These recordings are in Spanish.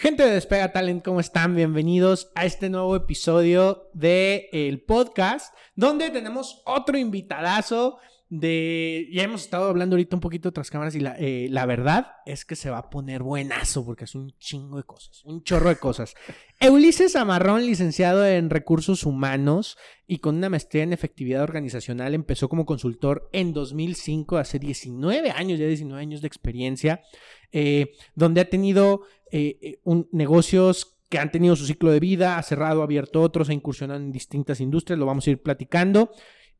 Gente de Despega Talent, ¿cómo están? Bienvenidos a este nuevo episodio del el podcast, donde tenemos otro invitadazo de... Ya hemos estado hablando ahorita un poquito tras cámaras y la, eh, la verdad es que se va a poner buenazo porque es un chingo de cosas, un chorro de cosas. Ulises Amarrón, licenciado en Recursos Humanos y con una maestría en Efectividad Organizacional, empezó como consultor en 2005, hace 19 años, ya 19 años de experiencia, eh, donde ha tenido eh, un, negocios que han tenido su ciclo de vida, ha cerrado, ha abierto otros, ha incursionado en distintas industrias, lo vamos a ir platicando.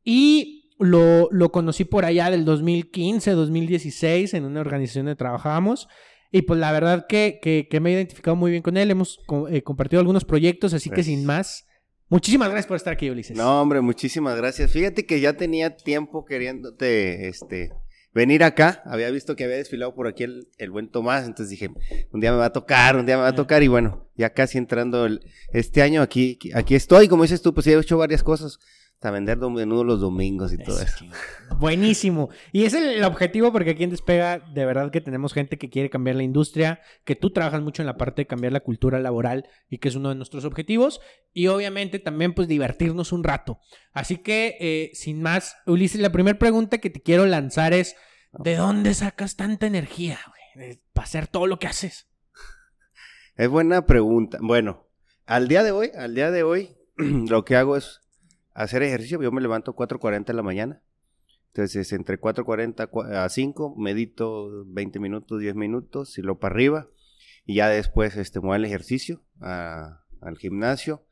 Y lo, lo conocí por allá del 2015, 2016, en una organización donde trabajábamos. Y pues la verdad que, que, me he identificado muy bien con él. Hemos eh, compartido algunos proyectos, así que sin más, muchísimas gracias por estar aquí, Ulises. No, hombre, muchísimas gracias. Fíjate que ya tenía tiempo queriéndote este, venir acá. Había visto que había desfilado por aquí el, el, buen Tomás, entonces dije, un día me va a tocar, un día me va a tocar. Y bueno, ya casi entrando el, este año aquí, aquí estoy. Como dices tú, pues he hecho varias cosas a vender menudo los domingos y todo eso. Buenísimo. Y es el, objetivo porque aquí en Despega de verdad que tenemos gente que quiere cambiar la industria, que tú trabajas mucho en la parte de cambiar la cultura laboral y que es uno de nuestros objetivos. Y obviamente también pues divertirnos un rato. Así que eh, sin más, Ulises, la primera pregunta que te quiero lanzar es, ¿de dónde sacas tanta energía para hacer todo lo que haces? Es buena pregunta. Bueno, al día de hoy, al día de hoy, lo que hago es hacer ejercicio, yo me levanto 4.40 de la mañana. Entonces, entre 4.40 a 5, medito 20 minutos, 10 minutos, y lo para arriba. Y ya después este, muevo el ejercicio al gimnasio.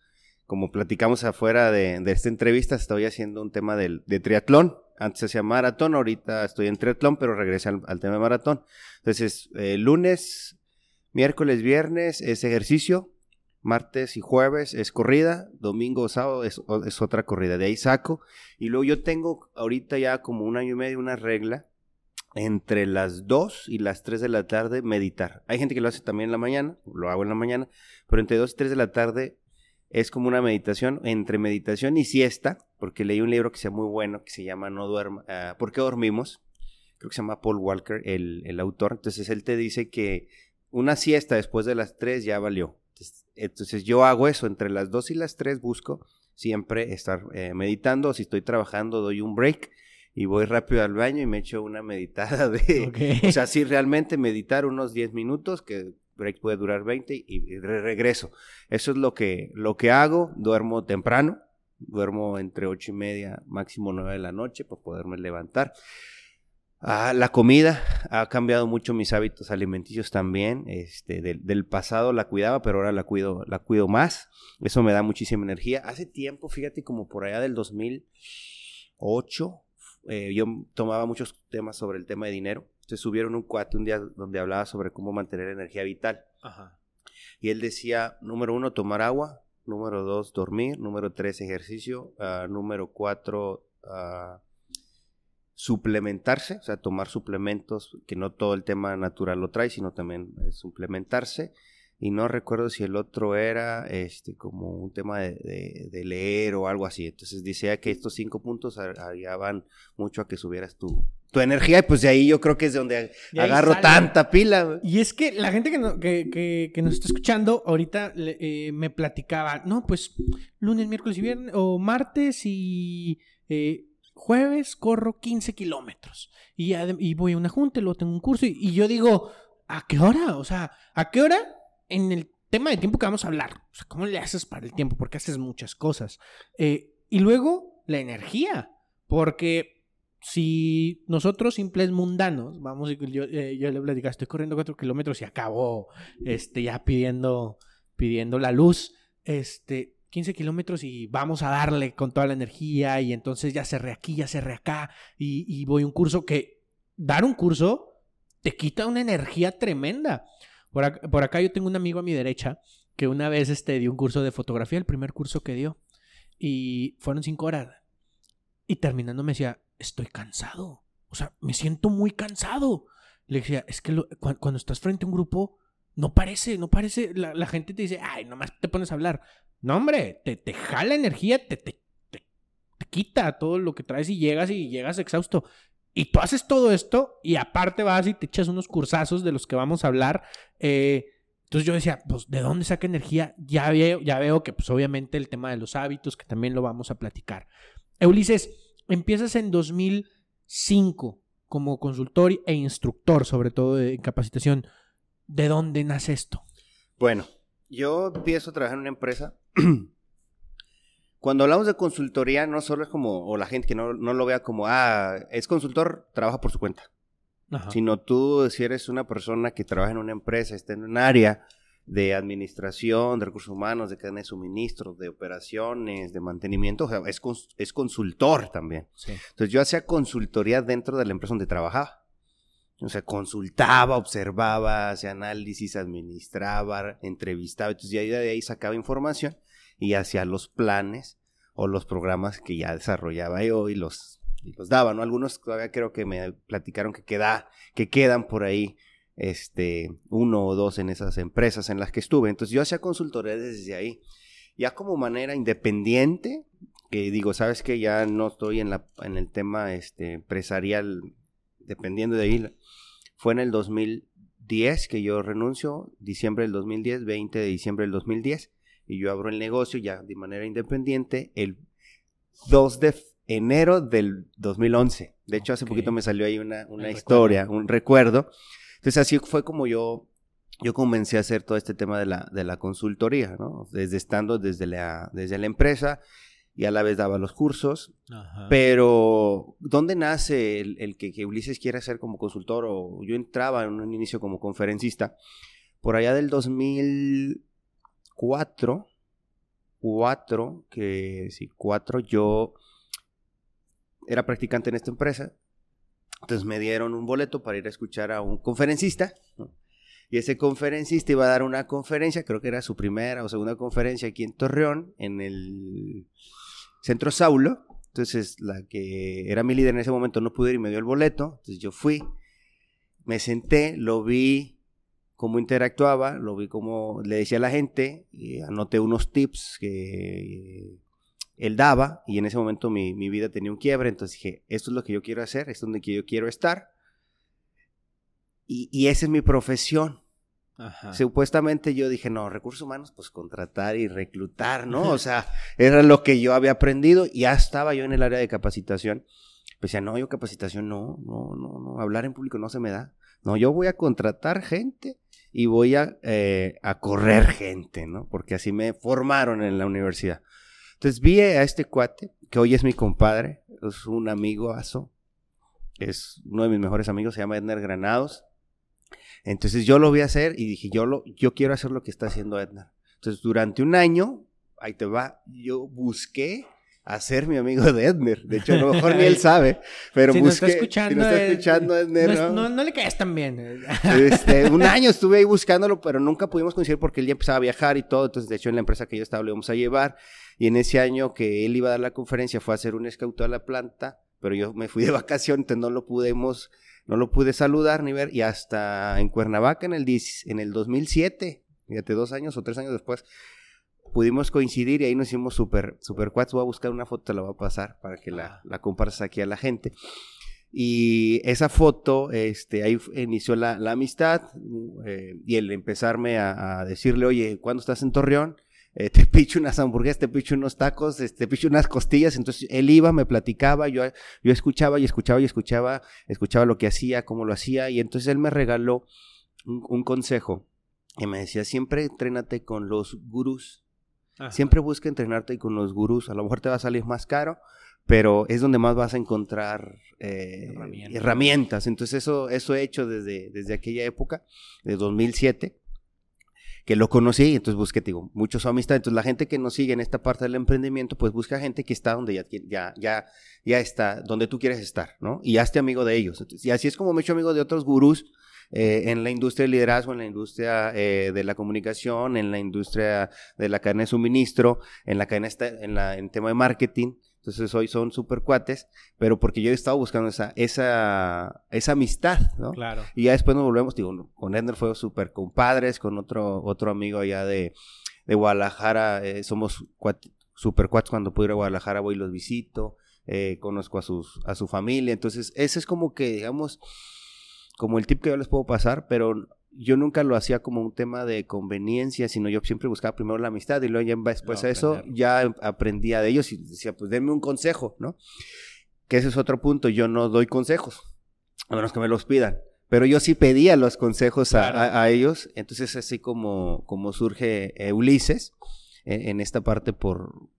Como platicamos afuera de, esta entrevista, estoy haciendo un tema de, de triatlón. Antes hacía maratón, ahorita estoy en triatlón, pero regresé al, tema de maratón. Entonces, eh, lunes, miércoles, viernes es ejercicio, martes y jueves es corrida, domingo sábado es, otra corrida, de ahí saco. Y luego yo tengo ahorita ya como un año y medio una regla entre las 2 y las 3 de la tarde meditar. Hay gente que lo hace también en la mañana, lo hago en la mañana, pero entre 2 y 3 de la tarde es como una meditación, entre meditación y siesta, porque leí un libro que sea muy bueno, que se llama No duerma, uh, ¿Por qué dormimos? Creo que se llama Paul Walker, el, el autor. Entonces él te dice que una siesta después de las 3 ya valió. Entonces yo hago eso, entre las 2 y las 3 busco siempre estar eh, meditando, si estoy trabajando doy un break y voy rápido al baño y me echo una meditada de, o sea, sí realmente meditar unos 10 minutos, que break puede durar 20 y, regreso. Eso es lo que, lo que hago, duermo temprano, duermo entre 8 y media, máximo 9 de la noche para poderme levantar. Ah, la comida ha cambiado mucho mis hábitos alimenticios también. Este, del, pasado la cuidaba, pero ahora la cuido, la cuido más. Eso me da muchísima energía. Hace tiempo, fíjate, como por allá del 2008, eh, yo tomaba muchos temas sobre el tema de dinero. Se subieron un cuate un día donde hablaba sobre cómo mantener energía vital. Y él decía, número uno, tomar agua. Número dos, dormir. Número tres, ejercicio. Ah, número cuatro, uh, suplementarse, o sea, tomar suplementos, que no todo el tema natural lo trae, sino también eh, suplementarse. Y no recuerdo si el otro era este como un tema de, leer o algo así. Entonces decía que estos cinco puntos ayudaban mucho a que subieras tu, tu energía. Y pues de ahí yo creo que es de donde agarro tanta pila. Y es que la gente que, que, que, nos está escuchando ahorita eh, me platicaba, no, pues lunes, miércoles y viernes, o martes y eh, jueves corro 15 kilómetros y, y voy a una junta y luego tengo un curso y, yo digo, ¿a qué hora? O sea, ¿a qué hora en el tema de tiempo que vamos a hablar? O sea, ¿cómo le haces para el tiempo? Porque haces muchas cosas. Eh, y luego la energía, porque si nosotros simples mundanos, vamos, yo, eh, yo le platicaba, estoy corriendo 4 kilómetros y acabo este, ya pidiendo, pidiendo la luz, este, 15 kilómetros y vamos a darle con toda la energía y entonces ya cerré aquí, ya cerré acá y, voy a un curso que dar un curso te quita una energía tremenda. Por acá, yo tengo un amigo a mi derecha que una vez este, dio un curso de fotografía, el primer curso que dio, y fueron cinco horas. Y terminando me decía, estoy cansado. O sea, me siento muy cansado. Le decía, es que cuando estás frente a un grupo, no parece, no parece. La, la, gente te dice, ay, nomás te pones a hablar. No, hombre, te, te jala energía, te, te, te, quita todo lo que traes y llegas y llegas exhausto. Y tú haces todo esto y aparte vas y te echas unos cursazos de los que vamos a hablar. Eh, Entonces yo decía, pues, ¿de dónde saca energía? Ya veo, ya veo que, pues, obviamente el tema de los hábitos, que también lo vamos a platicar. Ulises, empiezas en 2005 como consultor e instructor, sobre todo en capacitación. ¿De dónde nace esto? Bueno, yo empiezo a trabajar en una empresa. Cuando hablamos de consultoría, no solo es como, o la gente que no, no lo vea como, ah, es consultor, trabaja por su cuenta. Sino tú, si eres una persona que trabaja en una empresa, está en un área de administración, de recursos humanos, de cadena de suministros, de operaciones, de mantenimiento, o sea, es, es consultor también. Entonces yo hacía consultoría dentro de la empresa donde trabajaba. O sea, consultaba, observaba, hacía análisis, administraba, entrevistaba. Entonces ya de ahí sacaba información y hacía los planes o los programas que ya desarrollaba yo y los y los daba, ¿no? Algunos todavía creo que me platicaron que, queda, que quedan por ahí este, uno o dos en esas empresas en las que estuve. Entonces yo hacía consultoría desde ahí. Ya como manera independiente, que digo, sabes que ya no estoy en, la, en el tema este, empresarial dependiendo de ahí. Fue en el 2010 que yo renuncio, diciembre del 2010, 20 de diciembre del 2010, y yo abro el negocio ya de manera independiente el 2 de enero del 2011. De hecho, hace poquito me salió ahí una, historia, un recuerdo. Entonces, así fue como yo, yo comencé a hacer todo este tema de la, de la consultoría, ¿no? Desde estando desde la, desde la empresa y a la vez daba los cursos. Pero, ¿dónde nace el, que, que, Ulises quiere ser como consultor? O yo entraba en un inicio como conferencista. Por allá del 2004, cuatro, que sí, cuatro, yo era practicante en esta empresa. Entonces me dieron un boleto para ir a escuchar a un conferencista. Y ese conferencista iba a dar una conferencia, creo que era su primera o segunda conferencia aquí en Torreón, en el Centro Saulo. Entonces la que era mi líder en ese momento no pudo ir y me dio el boleto. Entonces yo fui, me senté, lo vi cómo interactuaba, lo vi cómo le decía a la gente, y anoté unos tips que él daba y en ese momento mi, vida tenía un quiebre, entonces dije, esto es lo que yo quiero hacer, esto es donde yo quiero estar y, y esa es mi profesión. Supuestamente yo dije, no, recursos humanos, pues contratar y reclutar, ¿no? O sea, era lo que yo había aprendido y ya estaba yo en el área de capacitación. Pues decía, no, yo capacitación no, no, no, no, hablar en público no se me da. No, yo voy a contratar gente y voy a, eh, a correr gente, ¿no? Porque así me formaron en la universidad. Entonces vi a este cuate, que hoy es mi compadre, es un amigo aso, es uno de mis mejores amigos, se llama Edner Granados. Entonces yo lo vi hacer y dije, yo, lo, yo quiero hacer lo que está haciendo Edner. Entonces durante un año, ahí te va, yo busqué a ser mi amigo de Edner. De hecho, a lo mejor ni él sabe, pero si busqué... Está escuchando, si está escuchando Edner, no, no, le caes tan bien. Este, un año estuve ahí buscándolo, pero nunca pudimos coincidir porque él ya empezaba a viajar y todo. Entonces, de hecho, en la empresa que yo estaba lo íbamos a llevar. Y en ese año que él iba a dar la conferencia fue a hacer un scout a la planta, pero yo me fui de vacaciones, entonces no lo pudimos, no lo pude saludar ni ver. Y hasta en Cuernavaca en el, en el 2007, fíjate, dos años o tres años después, pudimos coincidir y ahí nos hicimos súper, super cuates. Voy a buscar una foto, te la voy a pasar para que la, la compartas aquí a la gente. Y esa foto, este, ahí inició la, amistad eh, y el empezarme a, a, decirle, oye, ¿cuándo estás en Torreón? Eh, te picho unas hamburguesas, te picho unos tacos, este, te picho unas costillas. Entonces él iba, me platicaba, yo, yo escuchaba y escuchaba y escuchaba, escuchaba lo que hacía, cómo lo hacía. Y entonces él me regaló un, consejo y me decía, siempre entrénate con los gurús. Siempre busca entrenarte con los gurús. A lo mejor te va a salir más caro, pero es donde más vas a encontrar eh, herramientas. Entonces eso, eso he hecho desde, desde aquella época, de 2007 que lo conocí, entonces busqué, digo, muchos son amistad. Entonces la gente que nos sigue en esta parte del emprendimiento, pues busca gente que está donde ya, ya, ya, ya está, donde tú quieres estar, ¿no? Y hazte amigo de ellos. y así es como me he hecho amigo de otros gurús eh, en la industria del liderazgo, en la industria eh, de la comunicación, en la industria de la cadena de suministro, en la cadena, en, la, en tema de marketing. Entonces hoy son súper cuates, pero porque yo he estado buscando esa, esa, esa amistad, ¿no? Claro. Y ya después nos volvemos, digo, con Edner fue súper compadres, con otro, otro amigo allá de, de Guadalajara, eh, somos súper cuates cuando puedo ir a Guadalajara, voy y los visito, eh, conozco a, sus, a su familia, entonces ese es como que, digamos, como el tip que yo les puedo pasar, pero yo nunca lo hacía como un tema de conveniencia, sino yo siempre buscaba primero la amistad y luego ya después de eso ya aprendía de ellos y decía, pues denme un consejo, ¿no? Que ese es otro punto, yo no doy consejos, a menos que me los pidan. Pero yo sí pedía los consejos a, ellos, entonces así como, como surge Ulises en, en esta parte por,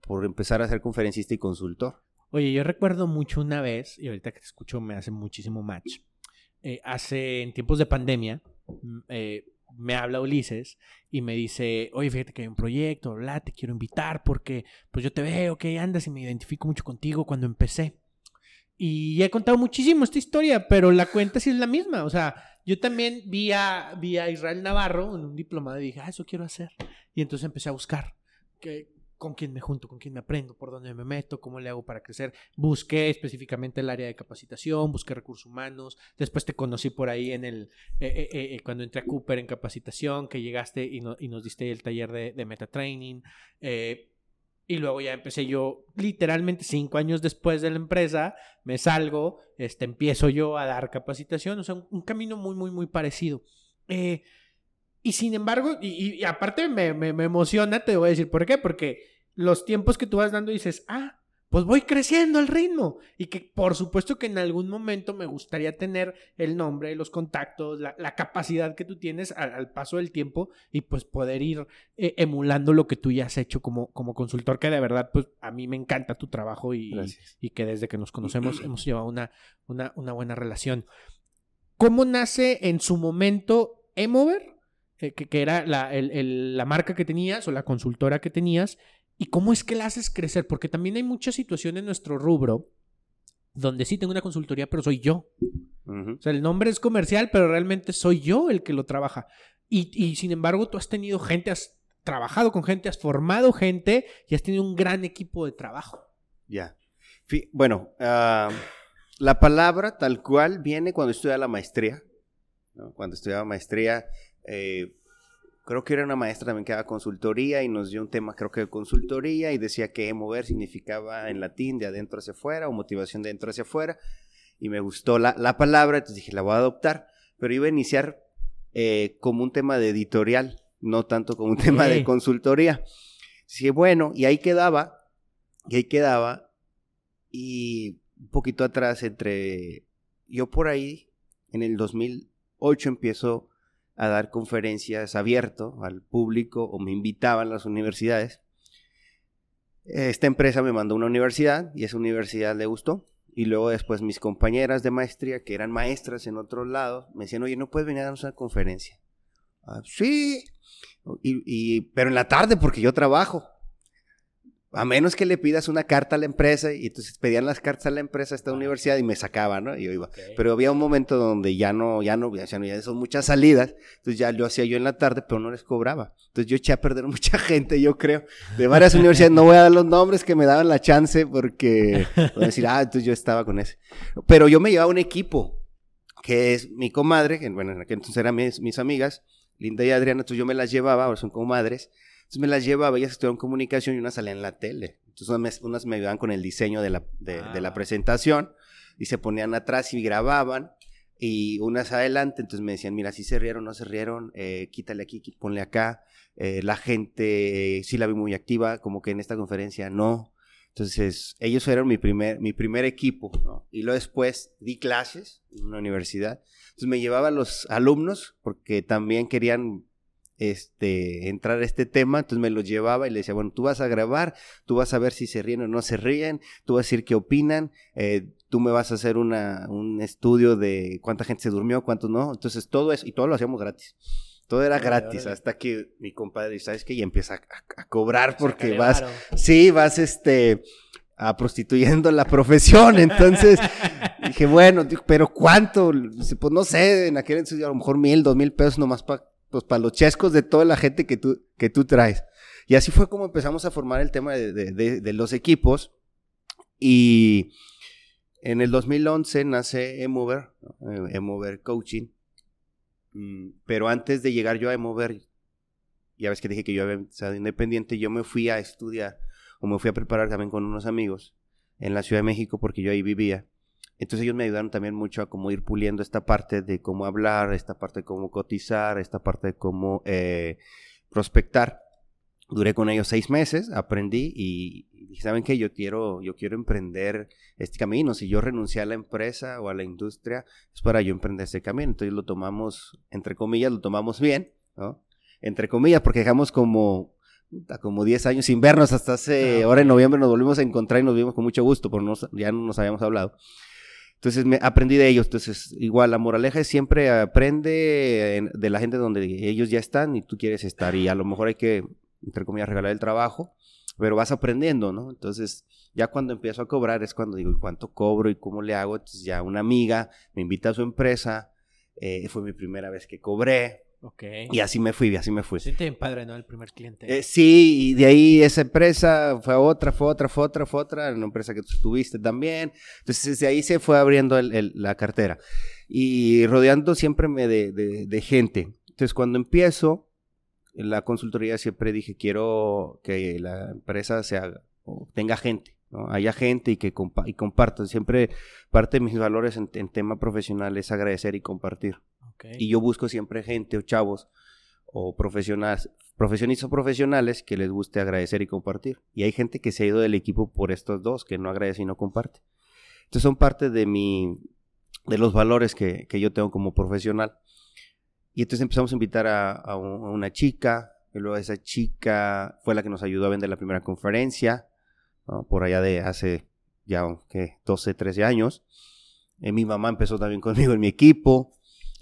por empezar a ser conferencista y consultor. Oye, yo recuerdo mucho una vez, y ahorita que te escucho me hace muchísimo match, eh, hace en tiempos de pandemia, eh, me habla Ulises y me dice, oye, fíjate que hay un proyecto, bla, te quiero invitar porque pues yo te veo que andas y me identifico mucho contigo cuando empecé. Y he contado muchísimo esta historia, pero la cuenta sí es la misma. O sea, yo también vi a, vi a Israel Navarro en un diplomado y dije, ah, eso quiero hacer. Y entonces empecé a buscar que, con quién me junto, con quién me aprendo, por dónde me meto, cómo le hago para crecer. Busqué específicamente el área de capacitación, busqué recursos humanos. Después te conocí por ahí en el eh, eh, eh, cuando entré a Cooper en capacitación, que llegaste y, nos diste el taller de, de meta training. y luego ya empecé yo, literalmente cinco años después de la empresa, me salgo, este, empiezo yo a dar capacitación. O sea, un, camino muy, muy, muy parecido. y sin embargo, y, aparte me, me, me, emociona, te voy a decir por qué, porque los tiempos que tú vas dando dices, ah, pues voy creciendo al ritmo. Y que por supuesto que en algún momento me gustaría tener el nombre, los contactos, la, capacidad que tú tienes al, paso del tiempo y pues poder ir eh, emulando lo que tú ya has hecho como, como consultor, que de verdad pues a mí me encanta tu trabajo y, y, que desde que nos conocemos hemos llevado una, una, una, buena relación. ¿Cómo nace en su momento Emover? Eh, que, que, era la, la marca que tenías o la consultora que tenías ¿Y cómo es que la haces crecer? Porque también hay muchas situaciones en nuestro rubro donde sí tengo una consultoría, pero soy yo. O sea, el nombre es comercial, pero realmente soy yo el que lo trabaja. Y, sin embargo, tú has tenido gente, has trabajado con gente, has formado gente y has tenido un gran equipo de trabajo. Ya. Bueno, ah, la palabra tal cual viene cuando estudiaba la maestría. Cuando estudiaba maestría, eh, creo que era una maestra también que daba consultoría y nos dio un tema, creo que de consultoría, y decía que mover significaba en latín de adentro hacia afuera o motivación de adentro hacia afuera. Y me gustó la, la palabra, entonces dije, la voy a adoptar, pero iba a iniciar eh, como un tema de editorial, no tanto como un tema de consultoría. Sí, bueno, y ahí quedaba, y ahí quedaba, y un poquito atrás entre, yo por ahí, en el 2008 empiezo a dar conferencias abierto al público o me invitaban las universidades. Esta empresa me mandó a una universidad y esa universidad le gustó. Y luego después mis compañeras de maestría, que eran maestras en otro lado, me decían, oye, ¿no puedes venir a darnos una conferencia? Ah, sí, y, pero en la tarde porque yo trabajo. A menos que le pidas una carta a la empresa y entonces pedían las cartas a la empresa a esta universidad y me sacaban, ¿no? Y yo iba. Pero había un momento donde ya no, ya no, ya no, ya son muchas salidas, entonces ya lo hacía yo en la tarde, pero no les cobraba. Entonces yo eché a perder mucha gente, yo creo, de varias universidades. No voy a dar los nombres que me daban la chance porque voy a decir, ah, entonces yo estaba con ese. Pero yo me llevaba un equipo, que es mi comadre, que bueno, en aquel entonces eran mis, mis amigas, Linda y Adriana, entonces yo me las llevaba, ahora son comadres entonces me las llevaba, ellas estudiaban comunicación y una salía en la tele. Entonces unas me, ayudaban con el diseño de la, de, la ah. presentación y se ponían atrás y grababan y unas adelante, entonces me decían, mira, si se rieron, no se rieron, eh, quítale aquí, ponle acá. Eh, la gente sí la vi muy activa, como que en esta conferencia no. Entonces, ellos fueron mi primer, mi primer equipo, ¿no? Y luego después di clases en una universidad. Entonces me llevaba a los alumnos porque también querían este, entrar a este tema, entonces me lo llevaba y le decía, bueno, tú vas a grabar, tú vas a ver si se ríen o no se ríen, tú vas a decir qué opinan, eh, tú me vas a hacer una, un estudio de cuánta gente se durmió, cuántos no, entonces todo eso, y todo lo hacíamos gratis. Todo era gratis, hasta que mi compadre, ¿sabes qué? Y empieza a, cobrar porque vas, sí, vas este, a prostituyendo la profesión. Entonces dije, bueno, pero ¿cuánto? Pues no sé, en aquel entonces a lo mejor mil, dos mil pesos nomás para pues para los chescos de toda la gente que tú, que tú traes. Y así fue como empezamos a formar el tema de, los equipos. Y en el 2011 nace Emover, Emover Coaching. Mm, pero antes de llegar yo a Emover, ya ves que dije que yo había estado independiente, yo me fui a estudiar o me fui a preparar también con unos amigos en la Ciudad de México porque yo ahí vivía Entonces ellos me ayudaron también mucho a cómo ir puliendo esta parte de cómo hablar, esta parte de cómo cotizar, esta parte de cómo eh, prospectar. Duré con ellos seis meses, aprendí y, dije, ¿saben qué? Yo quiero, yo quiero emprender este camino. Si yo renuncié a la empresa o a la industria, es para yo emprender este camino. Entonces lo tomamos, entre comillas, lo tomamos bien, ¿no? Entre comillas, porque dejamos como como 10 años sin vernos hasta hace, ah, ahora en noviembre nos volvimos a encontrar y nos vimos con mucho gusto, porque ya no nos habíamos hablado. Entonces me aprendí de ellos. Entonces, igual, la moraleja es siempre aprende de la gente donde ellos ya están y tú quieres estar. Y a lo mejor hay que, entre comillas, regalar el trabajo, pero vas aprendiendo, ¿no? Entonces, ya cuando empiezo a cobrar es cuando digo, ¿cuánto cobro y cómo le hago? Entonces, ya una amiga me invita a su empresa. Eh, fue mi primera vez que cobré. Y así me fui, así me fui. Siente padre, ¿no? El primer cliente. Eh, sí, y de ahí esa empresa fue otra, fue otra, fue otra, fue otra, una empresa que tú tuviste también. Entonces, desde ahí se fue abriendo la cartera. Y rodeando siempre me de, gente. Entonces, cuando empiezo en la consultoría, siempre dije, quiero que la empresa sea, tenga gente. ¿no? haya gente y que compa y compartan. Siempre parte de mis valores en, en tema profesional es agradecer y compartir. Y yo busco siempre gente o chavos o profesionales, profesionistas o profesionales que les guste agradecer y compartir. Y hay gente que se ha ido del equipo por estos dos, que no agradece y no comparte. Entonces son parte de mi, de los valores que, que yo tengo como profesional. Y entonces empezamos a invitar a, una chica, y luego esa chica fue la que nos ayudó a vender la primera conferencia, por allá de hace ya ¿qué? 12, 13 años. Eh, mi mamá empezó también conmigo en mi equipo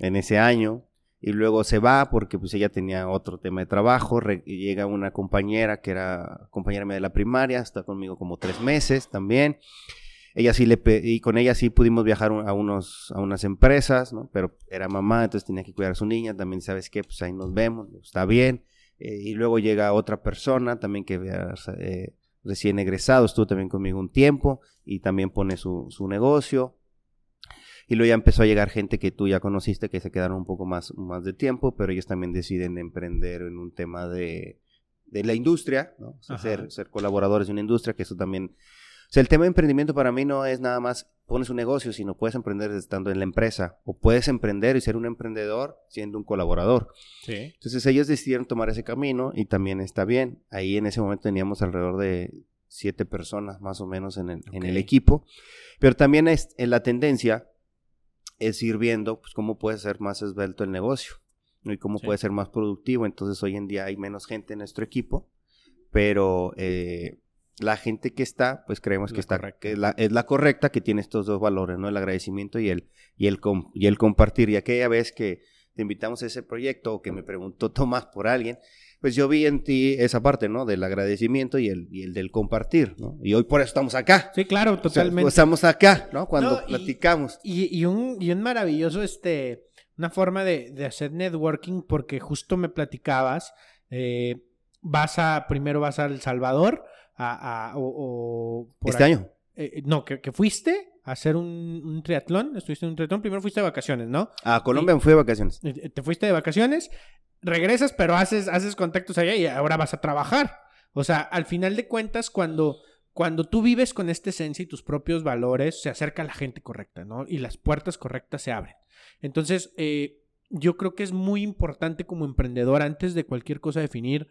en ese año y luego se va porque pues ella tenía otro tema de trabajo, llega una compañera que era compañera de la primaria, está conmigo como tres meses también. Ella sí le y con ella sí pudimos viajar a unos a unas empresas, ¿no? Pero era mamá, entonces tenía que cuidar a su niña, también sabes qué, pues ahí nos vemos, está bien. Eh, y luego llega otra persona también que eh, recién egresado, estuvo también conmigo un tiempo y también pone su, su negocio. Y luego ya empezó a llegar gente que tú ya conociste, que se quedaron un poco más, más de tiempo, pero ellos también deciden emprender en un tema de, de la industria, ¿no? ser, ser colaboradores de una industria, que eso también... O sea, el tema de emprendimiento para mí no es nada más pones un negocio, sino puedes emprender estando en la empresa, o puedes emprender y ser un emprendedor siendo un colaborador. Sí. Entonces ellos decidieron tomar ese camino y también está bien. Ahí en ese momento teníamos alrededor de siete personas más o menos en el, en el equipo, pero también es en la tendencia es ir viendo pues, cómo puede ser más esbelto el negocio y cómo puede ser más productivo. Entonces hoy en día hay menos gente en nuestro equipo, pero eh, la gente que está, pues creemos que, está, que es, la, es la correcta, que tiene estos dos valores, ¿no? El agradecimiento y el, y el, y el compartir. Y aquella vez que te invitamos a ese proyecto o que me preguntó Tomás por alguien, pues yo vi en ti esa parte, ¿no? Del agradecimiento y el, y el del compartir, ¿no? Y hoy por eso estamos acá. Sí, claro, totalmente. Pues estamos acá, ¿no? Cuando platicamos. Y, y, un, y un maravilloso, este, una forma de, de hacer networking, porque justo me platicabas, eh, vas a, primero vas a El Salvador, a, a o, ¿Este año? Eh, no, que, que, fuiste a hacer un, un, triatlón, estuviste en un triatlón, primero fuiste de vacaciones, ¿no? A Colombia me fui de vacaciones. Te fuiste de vacaciones regresas, pero haces, haces contactos allá y ahora vas a trabajar. O sea, al final de cuentas, cuando, cuando tú vives con esta esencia y tus propios valores, se acerca la gente correcta, ¿no? Y las puertas correctas se abren. Entonces, eh, yo creo que es muy importante como emprendedor, antes de cualquier cosa, definir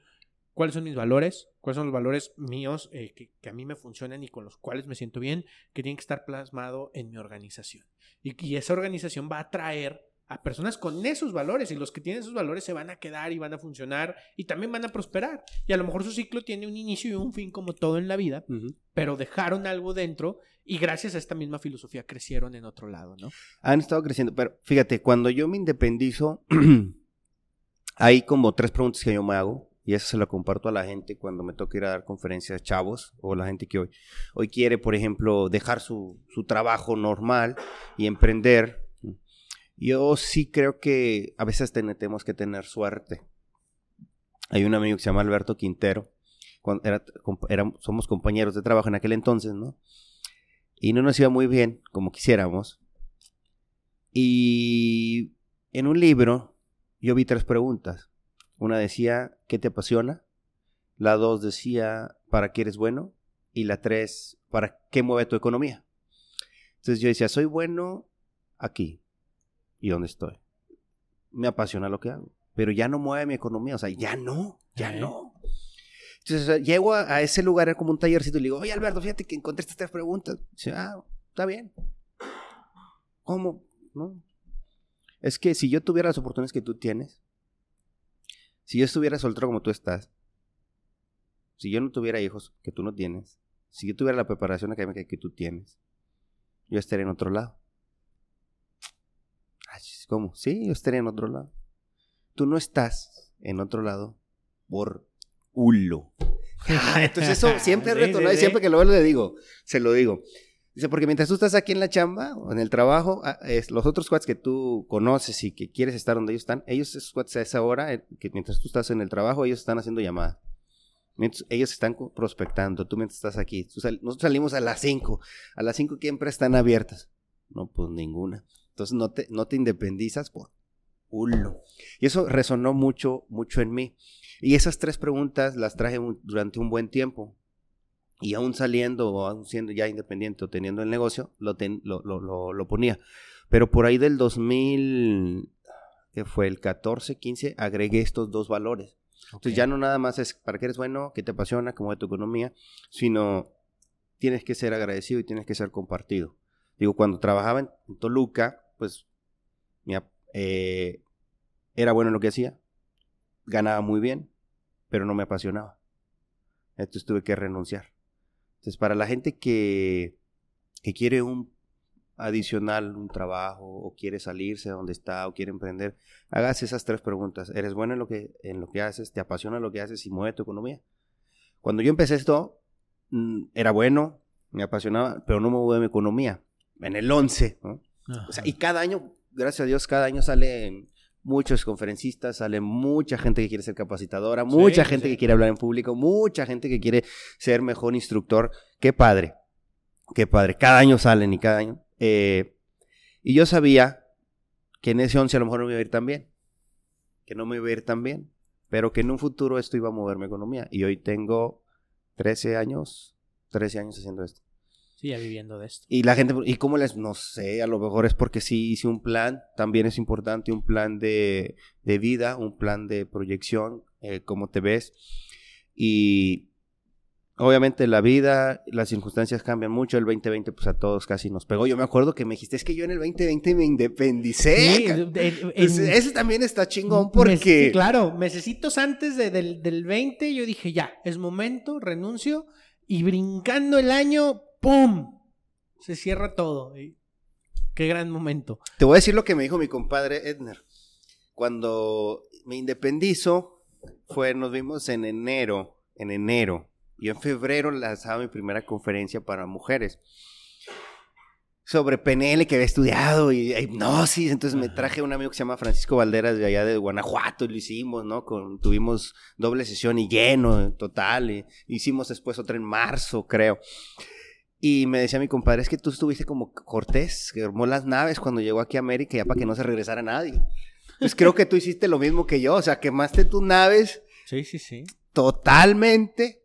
cuáles son mis valores, cuáles son los valores míos eh, que, que, a mí me funcionan y con los cuales me siento bien, que tienen que estar plasmado en mi organización. Y, y esa organización va a atraer a personas con esos valores y los que tienen esos valores se van a quedar y van a funcionar y también van a prosperar. Y a lo mejor su ciclo tiene un inicio y un fin como todo en la vida, pero dejaron algo dentro y gracias a esta misma filosofía crecieron en otro lado, ¿no? Han estado creciendo, pero fíjate, cuando yo me independizo, hay como tres preguntas que yo me hago. Y eso se lo comparto a la gente cuando me toca ir a dar conferencias chavos o la gente que hoy, hoy quiere, por ejemplo, dejar su, su trabajo normal y emprender yo sí creo que a veces tenemos que tener suerte. Hay un amigo que se llama Alberto Quintero. Cuando somos compañeros de trabajo en aquel entonces, ¿no? Y no nos iba muy bien, como quisiéramos. Y en un libro yo vi tres preguntas. Una decía, ¿qué te apasiona? La dos decía, ¿para qué eres bueno? Y la tres, ¿para qué mueve tu economía? Entonces yo decía, soy bueno aquí y donde estoy. Me apasiona lo que hago, pero ya no mueve mi economía, o sea, ya no, ya Eh. no. Entonces llego a, a ese lugar, era como un tallercito, y le digo, oye Alberto, fíjate que encontré estas tres preguntas. Dice, ah, está bien. ¿Cómo? No. Es que si yo tuviera las oportunidades que tú tienes, si yo estuviera soltero como tú estás, si yo no tuviera hijos que tú no tienes, si yo tuviera la preparación académica que tú tienes, yo estaría en otro lado. ¿Cómo? Sí, yo estaría en otro lado. Tú no estás en otro lado por hulo. Ah, Entonces eso siempre es sí, y siempre que lo veo le digo, se lo digo. Dice, porque mientras tú estás aquí en la chamba o en el trabajo, ah, es, los otros squads que tú conoces y que quieres estar donde ellos están, ellos esos squads a esa hora, eh, que mientras tú estás en el trabajo, ellos están haciendo llamadas. Mientras- ellos están prospectando, tú mientras estás aquí. Tú sal- nosotros salimos a las 5. A las 5 siempre están abiertas. No, pues ninguna. Entonces no te, no te independizas por culo. Y eso resonó mucho, mucho en mí. Y esas tres preguntas las traje un- durante un buen tiempo. Y aún saliendo o aún siendo ya independiente o teniendo el negocio, lo, ten- lo, lo- lo- lo ponía. Pero por ahí del 2000, que fue el 14, 15, agregué estos dos valores. Entonces ya no nada más es para que eres bueno, que te apasiona, como de tu economía, sino tienes que ser agradecido y tienes que ser compartido. Digo, cuando trabajaba en Toluca, pues eh, era bueno en lo que hacía, ganaba muy bien, pero no me apasionaba. Entonces tuve que renunciar. Entonces para la gente que, que quiere un adicional, un trabajo, o quiere salirse de donde está, o quiere emprender, hagas esas tres preguntas. ¿Eres bueno en lo que, en lo que haces? ¿Te apasiona lo que haces y mueve tu economía? Cuando yo empecé esto, mm, era bueno, me apasionaba, pero no me mueve mi economía. En el 11, ¿no? O sea, y cada año, gracias a Dios, cada año salen muchos conferencistas, sale mucha gente que quiere ser capacitadora, mucha Sí, gente sí. que quiere hablar en público, mucha gente que quiere ser mejor instructor. Qué padre, qué padre. Cada año salen y cada año. eh, y yo sabía que en ese 11 a lo mejor no me iba a ir tan bien, que no me iba a ir tan bien, pero que en un futuro esto iba a mover mi economía. Y hoy tengo 13 años, 13 años haciendo esto. Sí, ya viviendo de esto. Y la gente, ¿y cómo les? No sé, a lo mejor es porque sí hice un plan, también es importante un plan de, de vida, un plan de proyección, eh, cómo te ves. Y obviamente la vida, las circunstancias cambian mucho, el 2020 pues a todos casi nos pegó. Yo me acuerdo que me dijiste, es que yo en el 2020 me independicé. Sí, ca-". en- en- ese también está chingón porque... Mes- claro, mesecitos antes de- del, del 20 yo dije, ya, es momento, renuncio. Y brincando el año, ¡pum! Se cierra todo. Y qué gran momento. Te voy a decir lo que me dijo mi compadre Edner. Cuando me independizo, fue, nos vimos en enero, en enero. Y en febrero lanzaba mi primera conferencia para mujeres. Sobre PNL que había estudiado y e hipnosis. Entonces me traje a un amigo que se llama Francisco Valderas de allá de Guanajuato y lo hicimos, ¿no? Con, tuvimos doble sesión y lleno, en total. Y hicimos después otra en marzo, creo. Y me decía mi compadre, es que tú estuviste como Cortés, que armó las naves cuando llegó aquí a América ya para que no se regresara nadie. Pues creo que tú hiciste lo mismo que yo, o sea, quemaste tus naves Sí, sí, sí. totalmente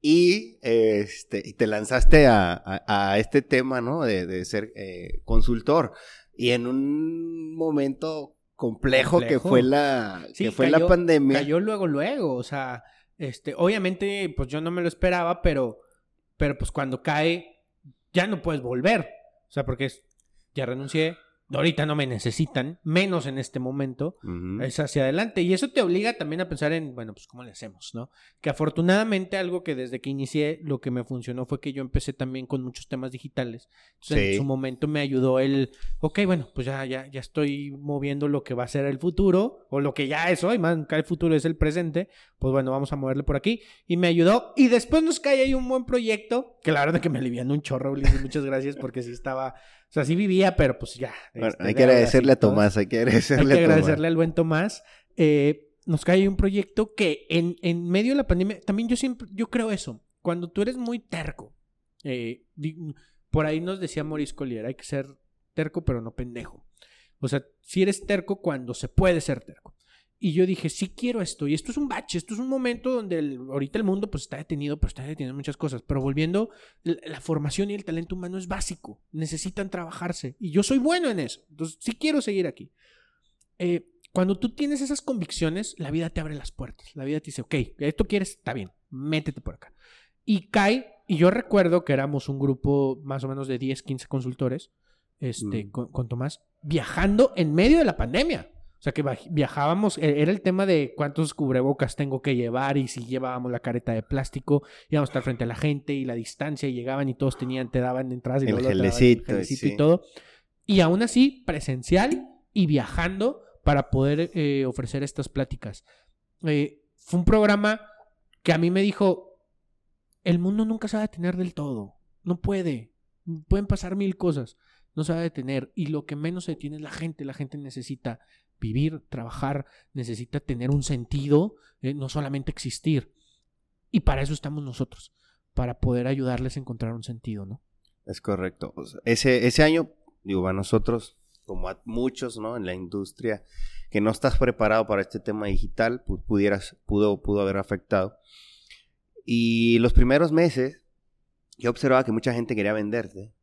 y, este, y te lanzaste a, a- a este tema, ¿no? De, de ser eh, consultor. Y en un momento complejo, que fue la, Sí, que fue cayó- la pandemia. Cayó luego, luego. O sea, este, obviamente, pues yo no me lo esperaba, pero, pero pues cuando cae, ya no puedes volver. O sea, porque es, ya renuncié, ahorita no me necesitan, menos en este momento. Es hacia adelante. Y eso te obliga también a pensar en, bueno, pues cómo le hacemos, ¿no? Que afortunadamente algo que desde que inicié lo que me funcionó fue que yo empecé también con muchos temas digitales. Entonces Sí. en su momento me ayudó el, ok, bueno, pues ya, ya, ya estoy moviendo lo que va a ser el futuro, o lo que ya es hoy, más que el futuro es el presente, pues bueno, vamos a moverle por aquí. Y me ayudó. Y después nos cae ahí un buen proyecto, que la verdad que me alivian un chorro, Ulises, muchas gracias, porque sí estaba, sea, sí vivía, pero pues ya. Bueno, este, hay que agradecerle a. Tomás, hay que Hay agradecerle que a Tomás. agradecerle al buen Tomás. Eh, nos cae un proyecto que en, en medio de la pandemia, también yo siempre, yo creo eso, cuando tú eres muy terco, eh, por ahí nos decía Maurice Collier, hay que ser terco pero no pendejo. O sea, si eres terco cuando se puede ser terco. Y yo dije, sí quiero esto. Y esto es un bache, esto es un momento donde ahorita el mundo pues está detenido, pero está detenido en muchas cosas. Pero volviendo, la, formación y el talento humano es básico. Necesitan trabajarse. Y yo soy bueno en eso. Entonces, sí quiero seguir aquí. Eh, cuando tú tienes esas convicciones, la vida te abre las puertas. La vida te dice, ok, esto quieres, está bien, métete por acá. Y cae, y yo recuerdo que éramos un grupo más o menos de 10, 15 consultores, este, mm. con Tomás, viajando en medio de la pandemia. O sea que viajábamos, e-, era el tema de cuántos cubrebocas tengo que llevar y si llevábamos la careta de plástico, íbamos a estar frente a la gente y la distancia y llegaban y todos tenían, te daban entradas y el gelecito, y todo. Y aún así, presencial y viajando para poder eh, ofrecer estas pláticas. Eh, fue un programa que a mí me dijo, el mundo nunca se va a detener del todo, no puede, pueden pasar mil cosas, no se va a detener y lo que menos se detiene es la gente, la gente necesita vivir, trabajar, necesita tener un sentido, eh, no solamente existir. Y para eso estamos nosotros, para poder ayudarles a encontrar un sentido, ¿no? Es correcto. ese, ese año, digo, a nosotros, como a muchos, ¿no? En la industria, que no estás preparado para este tema digital, pues pudieras, pudo, pudo haber afectado. Y los primeros meses, yo observaba que mucha gente quería venderte.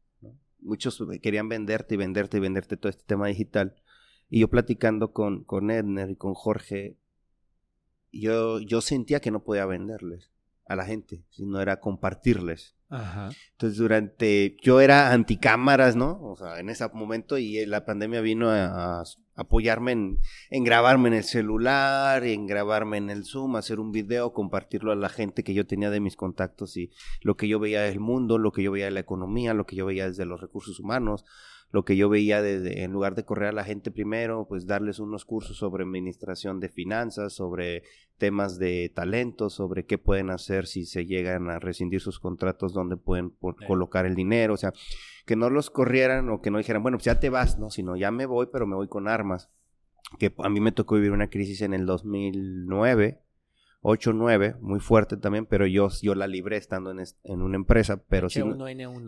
Muchos querían venderte y venderte y venderte todo este tema digital. Y yo platicando con, con Edner y con Jorge, yo, yo sentía que no podía venderles a la gente, sino era compartirles. Ajá. Entonces, durante. Yo era anticámaras, ¿no? O sea, en ese momento, y la pandemia vino a, apoyarme en, en, grabarme en el celular, en grabarme en el Zoom, hacer un video, compartirlo a la gente que yo tenía de mis contactos y lo que yo veía del mundo, lo que yo veía de la economía, lo que yo veía desde los recursos humanos, lo que yo veía desde, en lugar de correr a la gente primero, pues darles unos cursos sobre administración de finanzas, sobre temas de talento, sobre qué pueden hacer si se llegan a rescindir sus contratos, dónde pueden colocar el dinero, o sea, que no los corrieran o que no dijeran, bueno, pues ya te vas, ¿no? Sino ya me voy, pero me voy con armas. Que a mí me tocó vivir una crisis en el 2009 8-9, muy fuerte también, pero yo, yo la libré estando en, en una empresa, pero sí,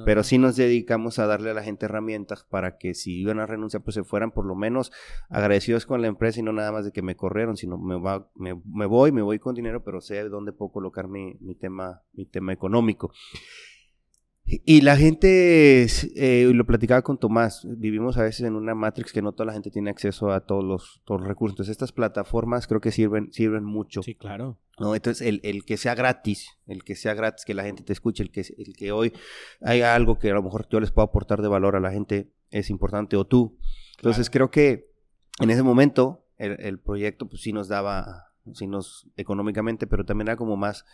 pero sí nos dedicamos a darle a la gente herramientas para que si iban a renunciar, pues se fueran por lo menos agradecidos con la empresa y no nada más de que me corrieron, sino me, va, me, voy, me voy con dinero, pero sé dónde puedo colocar mi, mi, tema, mi tema económico. Y la gente, eh, lo platicaba con Tomás, vivimos a veces en una matrix que no toda la gente tiene acceso a todos los, todos los recursos. Entonces estas plataformas creo que sirven, sirven mucho. Sí, claro. ¿no? Entonces el, el, que sea gratis, el que sea gratis, que la gente te escuche, el que, el que hoy hay algo que a lo mejor yo les puedo aportar de valor a la gente es importante, o tú. Entonces creo que en ese momento el, el proyecto pues sí nos daba, sí nos económicamente, pero también era como más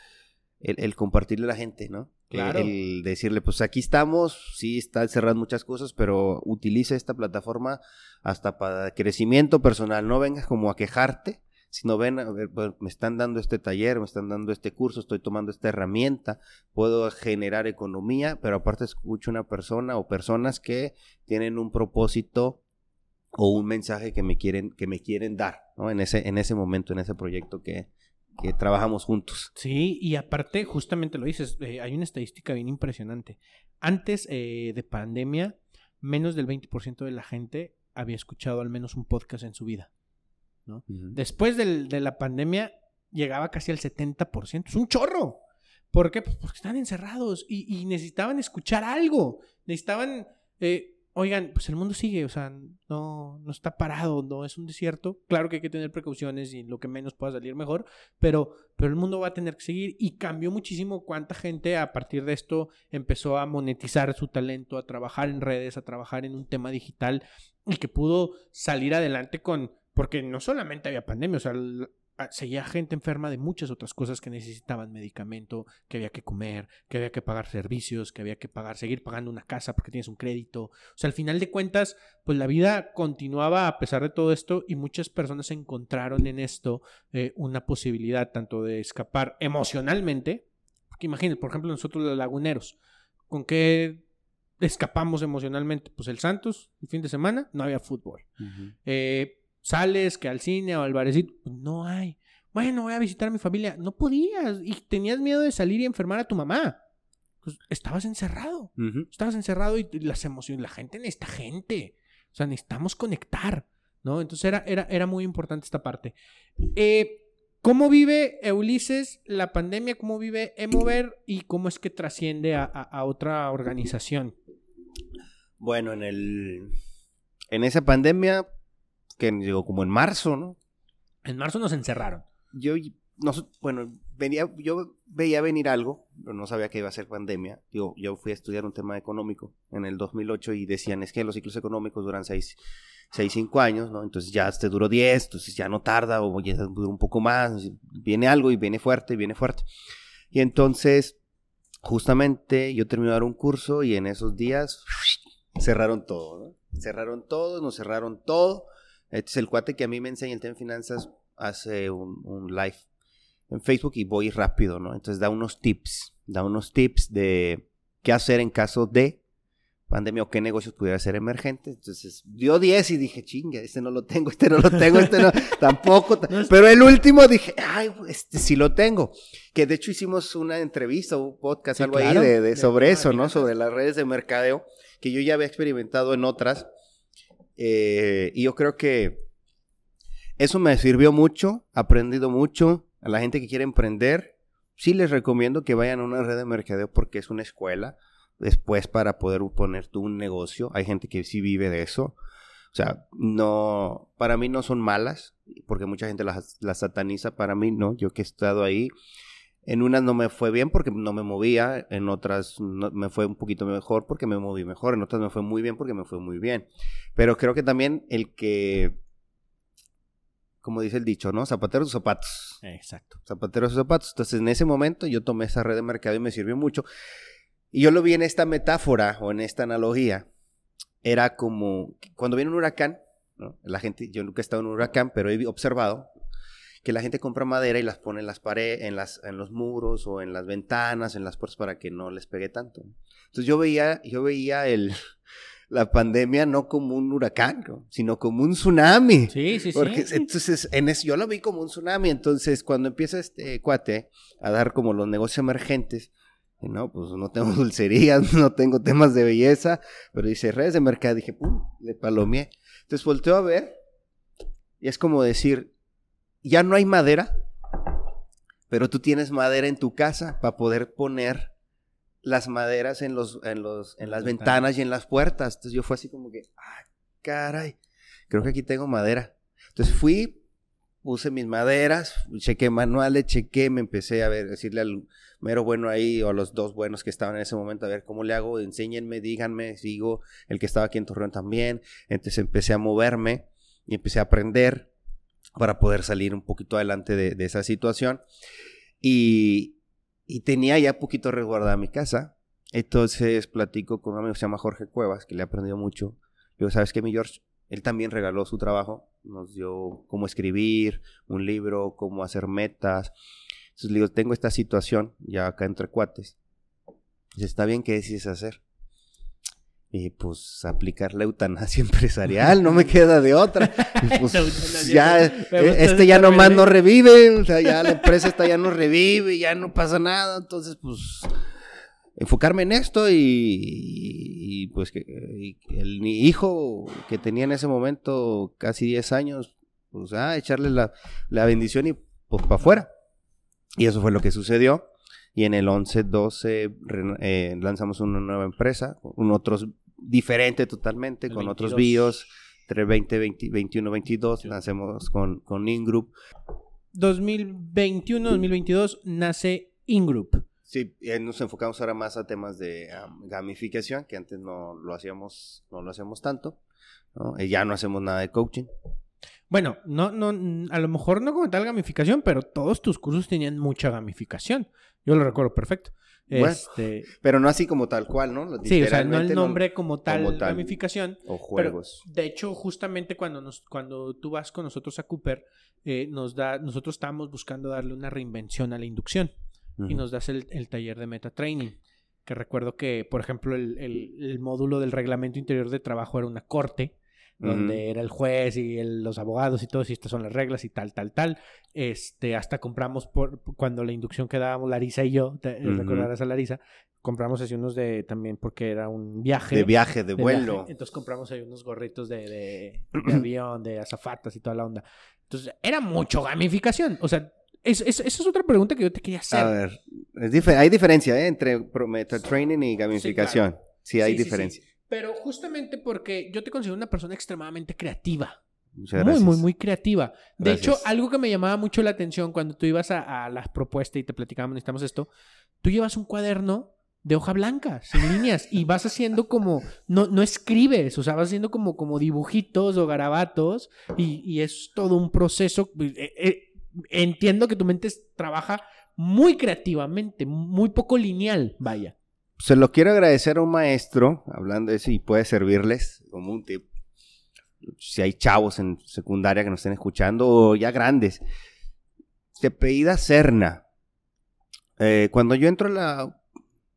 el, compartirle a la gente, ¿no? Claro. El, decirle, pues aquí estamos, sí, está cerrando muchas cosas, pero utiliza esta plataforma hasta para crecimiento personal. No vengas como a quejarte, sino ven, a ver, pues, me están dando este taller, me están dando este curso, estoy tomando esta herramienta, puedo generar economía, pero aparte escucho una persona o personas que tienen un propósito o un mensaje que me quieren, que me quieren dar, ¿no? En ese, en ese momento, en ese proyecto que, que trabajamos juntos. Sí, y aparte, justamente lo dices, eh, hay una estadística bien impresionante. Antes eh, de pandemia, menos del 20% de la gente había escuchado al menos un podcast en su vida. ¿no? Después de la pandemia, llegaba casi al 70%. Es un chorro. ¿Por qué? Pues porque están encerrados y, necesitaban escuchar algo. Necesitaban eh, oigan, pues el mundo sigue, o sea, no, no está parado, no es un desierto. Claro que hay que tener precauciones y lo que menos pueda salir mejor, pero, pero el mundo va a tener que seguir y cambió muchísimo cuánta gente a partir de esto empezó a monetizar su talento, a trabajar en redes, a trabajar en un tema digital y que pudo salir adelante con, porque no solamente había pandemia, o sea, seguía gente enferma de muchas otras cosas que necesitaban medicamento, que había que comer, que había que pagar servicios, que había que pagar, seguir pagando una casa porque tienes un crédito. O sea, al final de cuentas, pues la vida continuaba a pesar de todo esto y muchas personas encontraron en esto eh, una posibilidad tanto de escapar emocionalmente, porque imagínense, por ejemplo, nosotros los laguneros, ¿con qué escapamos emocionalmente? Pues el Santos, el fin de semana, no había fútbol. eh, sales que al cine o al barecito, pues, no hay. Bueno, voy a visitar a mi familia. No podías y tenías miedo de salir y enfermar a tu mamá. Pues estabas encerrado. Estabas encerrado y las emociones, la gente necesita gente. O sea, necesitamos conectar. ¿no? Entonces era, era, era muy importante esta parte. Eh, ¿Cómo vive Ulises la pandemia? ¿Cómo vive Emover? ¿Y cómo es que trasciende a, a- a otra organización? Bueno, en el en esa pandemia, que llegó como en marzo, ¿no? En marzo nos encerraron. Yo, no, bueno, venía, yo veía venir algo, pero no sabía que iba a ser pandemia. Yo, yo fui a estudiar un tema económico en el 2008 y decían, es que los ciclos económicos duran 6, 6 5 años, ¿no? Entonces ya este duró 10, entonces ya no tarda o ya dura un poco más. Viene algo y viene fuerte, y viene fuerte. Y entonces, justamente yo terminé de dar un curso y en esos días cerraron todo, ¿no? Cerraron todo, nos cerraron todo. Este es el cuate que a mí me enseña el tema de finanzas, hace un, un live en Facebook y voy rápido, ¿no? Entonces da unos tips, da unos tips de qué hacer en caso de pandemia o qué negocios pudiera ser emergente. Entonces dio 10 y dije, chinga, este no lo tengo, este no lo tengo, este no, tampoco. ta-". No es- Pero el último dije, ay, este sí lo tengo. Que de hecho hicimos una entrevista, un podcast, Sí, algo claro, ahí de, sobre de eso, ¿no? Sobre las redes de mercadeo, que yo ya había experimentado en otras. Eh, y yo creo que eso me sirvió mucho, aprendido mucho. A la gente que quiere emprender, sí les recomiendo que vayan a una red de mercadeo porque es una escuela. Después para poder poner tú un negocio, hay gente que sí vive de eso. O sea, no, para mí no son malas, porque mucha gente las, las sataniza. Para mí no, yo que he estado ahí, en unas no me fue bien porque no me movía, en otras no- me fue un poquito mejor porque me moví mejor, en otras me fue muy bien porque me fue muy bien. Pero creo que también el que, como dice el dicho, ¿no? Zapatero sus zapatos. Exacto. Zapatero sus zapatos. Entonces en ese momento yo tomé esa red de mercado y me sirvió mucho. Y yo lo vi en esta metáfora o en esta analogía. Era como cuando viene un huracán, ¿no? La gente, yo nunca he estado en un huracán, pero he observado que la gente compra madera y las pone en las paredes, en, las, en los muros o en las ventanas, en las puertas para que no les pegue tanto. Entonces yo veía, yo veía el, la pandemia no como un huracán, ¿no? sino como un tsunami. Sí, sí, Porque sí. entonces en eso, yo lo vi como un tsunami. Entonces, cuando empieza este cuate a dar como los negocios emergentes, no, pues no tengo dulcerías, no tengo temas de belleza, pero dice redes de mercado, dije, pum, le palomeé. Entonces volteo a ver y es como decir, ya no hay madera, pero tú tienes madera en tu casa para poder poner las maderas en los en los en las ventanas y en las puertas. Entonces yo fue así como que, ah, caray, creo que aquí tengo madera. Entonces fui, puse mis maderas, chequé manuales, chequé, me empecé a ver, decirle al mero bueno ahí o a los dos buenos que estaban en ese momento a ver cómo le hago, enséñenme, díganme, sigo, el que estaba aquí en Torreón también. Entonces empecé a moverme y empecé a aprender para poder salir un poquito adelante de, esa situación. Y, y tenía ya poquito resguardada mi casa. Entonces platico con un amigo que se llama Jorge Cuevas, que le he aprendido mucho. Le digo, ¿sabes qué, mi George? Él también regaló su trabajo. Nos dio cómo escribir, un libro, cómo hacer metas. Entonces le digo, tengo esta situación ya acá entre cuates. Dice, está bien, ¿qué decides hacer? Y pues aplicar la eutanasia empresarial, no me queda de otra. Y, pues, ya, eh, este ya nomás no revive, o sea, ya la empresa esta ya no revive, ya no pasa nada, entonces pues enfocarme en esto y, y, pues que y el mi hijo que tenía en ese momento casi 10 años, pues ah, echarle la, la bendición y pues para afuera. Y eso fue lo que sucedió. Y en el 11-12 re- eh, lanzamos una nueva empresa, un otros diferente totalmente, El con otros 22. bios. Entre 20, 20, 21, 22, nacemos con, con Ingroup. 2021, 2022 nace Ingroup. Sí, eh, nos enfocamos ahora más a temas de um, gamificación, que antes no lo hacíamos, no lo hacemos tanto. ¿no? Eh, ya no hacemos nada de coaching. Bueno, no, no, a lo mejor no como tal gamificación, pero todos tus cursos tenían mucha gamificación. Yo lo recuerdo perfecto. Bueno, Este, Pero no así como tal cual, ¿no? sí, o sea, no el nombre como tal, como tal. gamificación. O Pero, juegos. de hecho, justamente cuando nos, cuando tú vas con nosotros a Cooper, eh, nos da, nosotros estábamos buscando darle una reinvención a la inducción y nos das el, el taller de meta training. Que recuerdo que, por ejemplo, el, el- el módulo del reglamento interior de trabajo era una corte donde era el juez y el- los abogados y todo, y estas son las reglas y tal, tal, tal. Este, hasta compramos por cuando la inducción que dábamos Larisa y yo, te, recordarás a Larisa, compramos así unos de también porque era un viaje. De viaje, de, de vuelo. viaje. Entonces compramos ahí unos gorritos de, de, de avión, de azafatas y toda la onda. Entonces, era mucho gamificación. O sea, es- es- esa es otra pregunta que yo te quería hacer. A ver, es dife- hay diferencia ¿eh? entre meta training y gamificación. Sí, hay Sí, sí, sí. diferencia. Pero justamente porque yo te considero una persona extremadamente creativa. Muchas muy, gracias. muy, muy creativa. De Gracias. hecho, algo que me llamaba mucho la atención cuando tú ibas a, a las propuestas y te platicábamos, necesitamos esto, tú llevas un cuaderno de hoja blanca, sin líneas, y vas haciendo como, no, no escribes, o sea, vas haciendo como, como dibujitos o garabatos, y, y es todo un proceso. eh, eh, entiendo que tu mente trabaja muy creativamente, muy poco lineal, vaya. Se lo quiero agradecer a un maestro, hablando de eso, y puede servirles como un tip. Si hay chavos en secundaria que nos estén escuchando, o ya grandes. Se apellida Serna. Eh, cuando yo entro a la,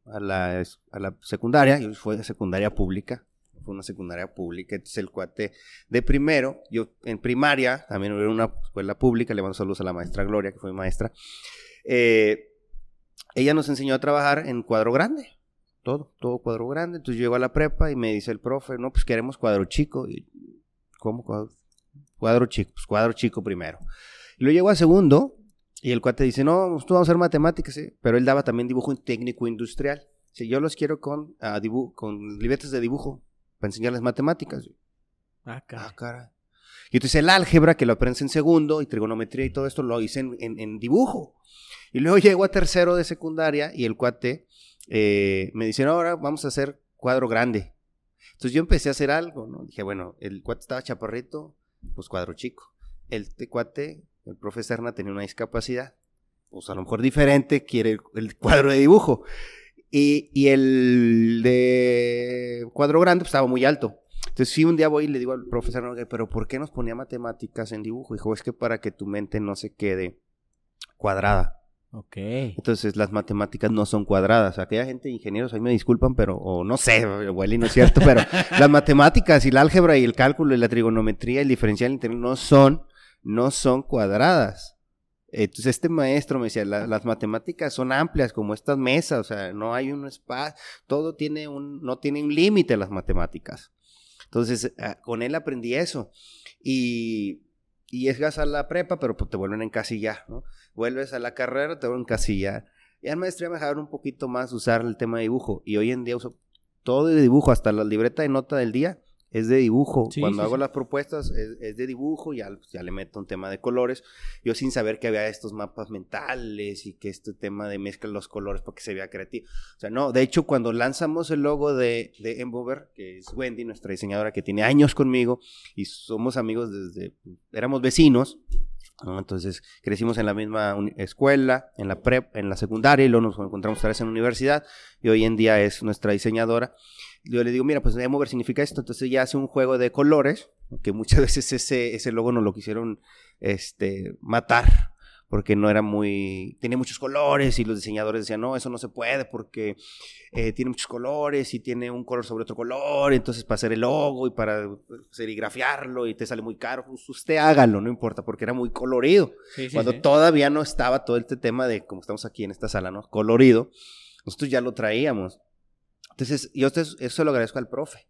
a la, es- a la secundaria, yo fue de secundaria pública, fue una secundaria pública, entonces el cuate de primero, yo en primaria, también hubo una escuela pública, le mando saludos a la maestra Gloria, que fue mi maestra, eh, ella nos enseñó a trabajar en cuadro grande, todo, todo cuadro grande, entonces yo llego a la prepa y me dice el profe, no, pues queremos cuadro chico, y, ¿cómo cuadro? Cuadro chico, pues cuadro chico primero. Y luego llego a segundo y el cuate dice, no, tú vamos a hacer matemáticas, pero él daba también dibujo técnico industrial. Si yo los quiero con, ah, dibu- con libretas de dibujo para enseñarles matemáticas. Ah, caray. Ah, cara. Y entonces el álgebra, que lo aprendes en segundo, y trigonometría y todo esto, lo hice en, en- en dibujo. Y luego llego a tercero de secundaria y el cuate eh, me dice, "No, ahora vamos a hacer cuadro grande. Entonces yo empecé a hacer algo, ¿no? Dije, bueno, el cuate estaba chaparrito, pues cuadro chico. El te- cuate, el profe Serna, tenía una discapacidad, pues a lo mejor diferente, quiere el, cuadro de dibujo. Y, y el de cuadro grande pues, estaba muy alto. Entonces, sí, un día voy y le digo al profesor, "Oye, pero ¿por qué nos ponía matemáticas en dibujo? Dijo, es que para que tu mente no se quede cuadrada. Ok. Entonces, las matemáticas no son cuadradas. Aquella gente, ingenieros, ahí me disculpan, pero, o no sé, Welly, no es cierto, pero las matemáticas y el álgebra y el cálculo y la trigonometría y el diferencial integral no son, no son cuadradas. Entonces, este maestro me decía, "La- las matemáticas son amplias como estas mesas, o sea, no hay un espacio, todo tiene un, no tiene un límite las matemáticas. Entonces, ah, con él aprendí eso. Y, y llegas a la prepa, pero pues, te vuelven a encasillar, ¿no? Vuelves a la carrera, te vuelven a encasillar. Y en maestría me dejaron un poquito más usar el tema de dibujo. Y hoy en día uso todo de dibujo, hasta la libreta de nota del día es de dibujo. Sí, Cuando sí, hago sí. las propuestas es, es de dibujo, ya, ya le meto un tema de colores. Yo sin saber que había estos mapas mentales y que este tema de mezcla los colores para que se vea creativo. O sea, no, de hecho cuando lanzamos el logo de, de Embover, que es Wendy, nuestra diseñadora que tiene años conmigo y somos amigos desde, éramos vecinos, Entonces crecimos en la misma escuela, en la prep, en la secundaria y luego nos encontramos otra vez en la universidad y hoy en día es nuestra diseñadora. Yo le digo, mira, pues Emover significa esto, entonces ella hace un juego de colores, que muchas veces ese, ese logo nos lo quisieron este, matar porque no era muy, tenía muchos colores y los diseñadores decían, no, eso no se puede porque eh, tiene muchos colores y tiene un color sobre otro color, entonces para hacer el logo y para serigrafiarlo y te sale muy caro, pues usted hágalo, no importa, porque era muy colorido. Sí, sí, Cuando sí. todavía no estaba todo este tema de, como estamos aquí en esta sala, ¿no? Colorido, nosotros ya lo traíamos. Entonces, yo eso lo agradezco al profe,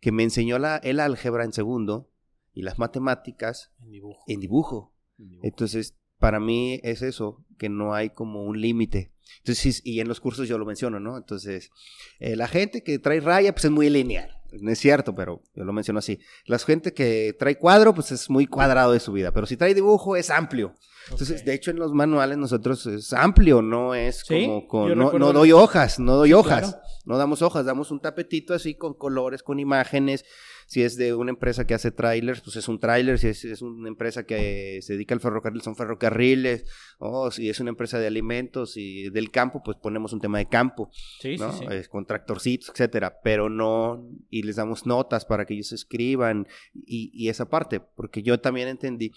que me enseñó la, el álgebra en segundo y las matemáticas En dibujo. en dibujo. en dibujo. Entonces, para mí es eso, que no hay como un límite. Entonces, y en los cursos yo lo menciono, ¿no? Entonces, eh, la gente que trae raya, pues es muy lineal. No es cierto, pero yo lo menciono así. La gente que trae cuadro, pues es muy cuadrado de su vida. Pero si trae dibujo, es amplio. Entonces, Ok. de hecho, en los manuales nosotros es amplio, no es Sí, como con. No, no doy hojas, no doy hojas. claro. No damos hojas, damos un tapetito así con colores, con imágenes. Si es de una empresa que hace trailers, pues es un trailer. Si es, es una empresa que se dedica al ferrocarril, son ferrocarriles. O si es una empresa de alimentos y del campo, pues ponemos un tema de campo, Sí, ¿no? sí, sí. Es con tractorcitos, etcétera. Pero no, y les damos notas para que ellos escriban y, y esa parte, porque yo también entendí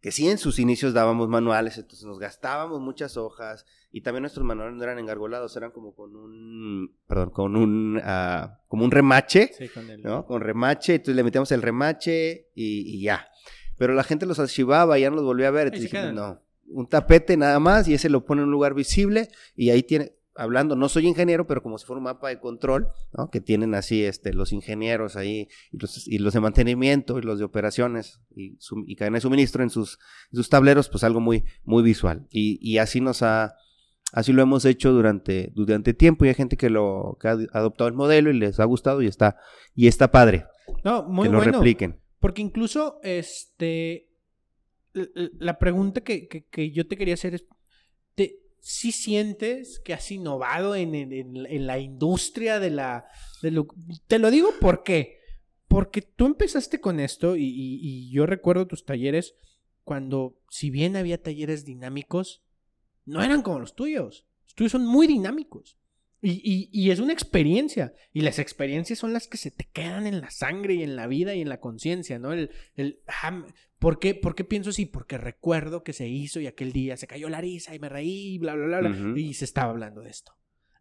que sí en sus inicios dábamos manuales, entonces nos gastábamos muchas hojas y también nuestros manuales no eran engargolados, eran como con un, perdón, con un, ah, como un remache, Sí, con el- ¿no? Con remache, entonces le metíamos el remache y, y ya. Pero la gente los archivaba y ya no los volvía a ver, entonces dijimos, no, un tapete nada más y ese lo pone en un lugar visible y ahí tiene, hablando, no soy ingeniero, pero como si fuera un mapa de control, ¿no? Que tienen así este, los ingenieros ahí y los, y los de mantenimiento y los de operaciones y, y cadena de suministro en sus, en sus tableros, pues algo muy, muy visual. Y, y así nos ha, así lo hemos hecho durante, durante tiempo y hay gente que lo que ha adoptado el modelo y les ha gustado y está, y está padre No, muy que lo bueno. repliquen. Porque incluso, este, la pregunta que, que- que yo te quería hacer es, ¿te, ¿sí sientes que has innovado en, en- en- en la industria de la... de lo- te lo digo ¿por qué? Porque tú empezaste con esto y, y- y yo recuerdo tus talleres cuando, si bien había talleres dinámicos, no eran como los tuyos. Los tuyos son muy dinámicos. Y, y- y es una experiencia. Y las experiencias son las que se te quedan en la sangre y en la vida y en la conciencia, ¿no? El, el, ah, ¿por, qué, ¿Por qué pienso así? Porque recuerdo que se hizo y aquel día se cayó la risa y me reí, bla, bla, bla, bla. Ujú. Y se estaba hablando de esto.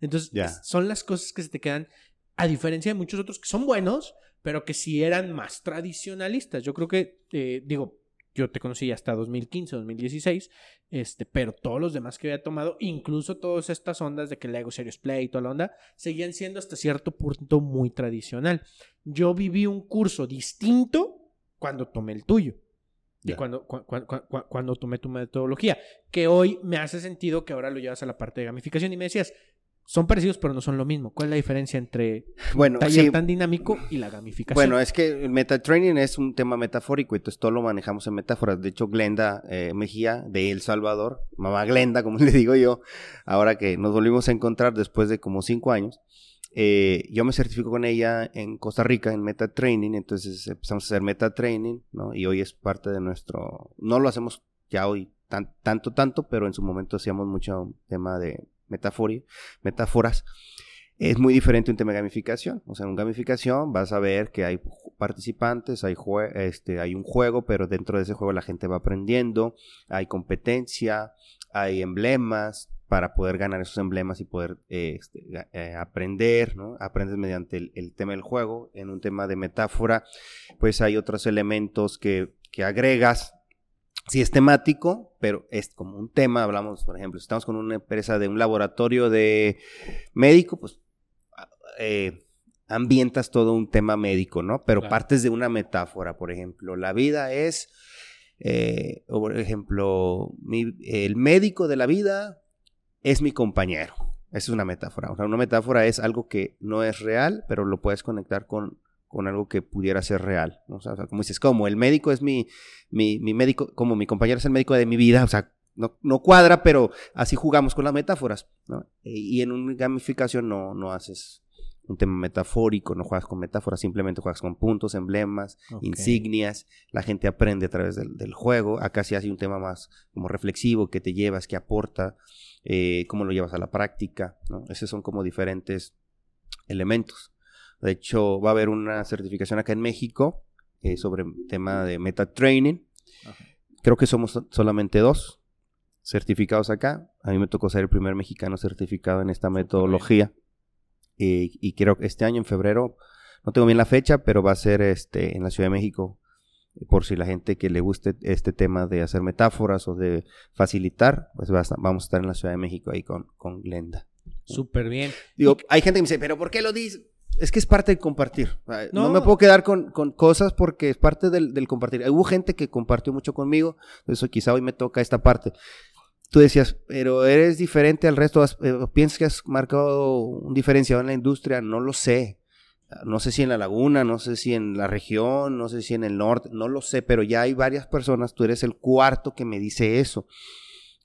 Entonces, es- son las cosas que se te quedan, a diferencia de muchos otros que son buenos, pero que sí eran más tradicionalistas. Yo creo que, eh, digo, yo te conocí hasta 2015, 2016, este, pero todos los demás que había tomado, incluso todas estas ondas de que Lego Serious Play y toda la onda, seguían siendo hasta cierto punto muy tradicional. Yo viví un curso distinto cuando tomé el tuyo. Y cuando, cu- cu- cu- cu- cuando tomé tu metodología, que hoy me hace sentido que ahora lo llevas a la parte de gamificación y me decías, son parecidos pero no son lo mismo. ¿Cuál es la diferencia entre Bueno, taller sí, tan dinámico y la gamificación? Bueno, es que el metatraining es un tema metafórico, entonces todo lo manejamos en metáforas. De hecho, Glenda eh, Mejía, de El Salvador, mamá Glenda, como le digo yo, ahora que nos volvimos a encontrar después de como cinco años, eh, yo me certifico con ella en Costa Rica en metatraining, entonces empezamos a hacer metatraining, ¿no? Y hoy es parte de nuestro, no lo hacemos ya hoy tan- tanto, tanto, pero en su momento hacíamos mucho tema de metáforas es muy diferente un tema de gamificación. O sea, en gamificación vas a ver que hay participantes, hay, este, hay un juego, pero dentro de ese juego la gente va aprendiendo, hay competencia, hay emblemas para poder ganar esos emblemas y poder este, eh, aprender. Aprendes mediante el, el tema del juego. En un tema de metáfora, pues hay otros elementos que, que agregas si es temático, pero es como un tema, hablamos, por ejemplo, si estamos con una empresa de un laboratorio de médico, pues eh, ambientas todo un tema médico, ¿no? Pero Claro. partes de una metáfora, por ejemplo, la vida es, eh, o por ejemplo, mi- el médico de la vida es mi compañero. Esa es una metáfora. O sea, una metáfora es algo que no es real, pero lo puedes conectar con, con algo que pudiera ser real. ¿no? O sea, o sea, como dices, como el médico es mi, mi, mi médico, como mi compañero es el médico de mi vida, o sea, no, no cuadra, pero así jugamos con las metáforas, ¿no? Y, y en una gamificación no, no haces un tema metafórico, no juegas con metáforas, simplemente juegas con puntos, emblemas, insignias, la gente aprende a través del, del juego, acá sí hace un tema más como reflexivo, que te llevas, que aporta, eh, cómo lo llevas a la práctica, ¿no? Esos son como diferentes elementos. De hecho, va a haber una certificación acá en México eh, sobre tema de metatraining. Ajá. Creo que somos so- solamente dos certificados acá. A mí me tocó ser el primer mexicano certificado en esta metodología. Eh, y creo que este año, en febrero, no tengo bien la fecha, pero va a ser este en la Ciudad de México. Por si la gente que le guste este tema de hacer metáforas o de facilitar, pues va a estar- vamos a estar en la Ciudad de México ahí con, con Glenda. Súper bien. Digo, hay gente que me dice, pero ¿por qué lo dices? Es que es parte del compartir. Ah, No, No. me puedo quedar con, con cosas porque es parte del, del compartir. Hubo gente que compartió mucho conmigo, eso quizá hoy me toca esta parte. Tú decías, pero eres diferente al resto, eh, ¿piensas que has marcado un diferenciador en la industria? No lo sé. No sé si en la laguna, no sé si en la región, no sé si en el norte, no lo sé, pero ya hay varias personas, tú eres el cuarto que me dice eso,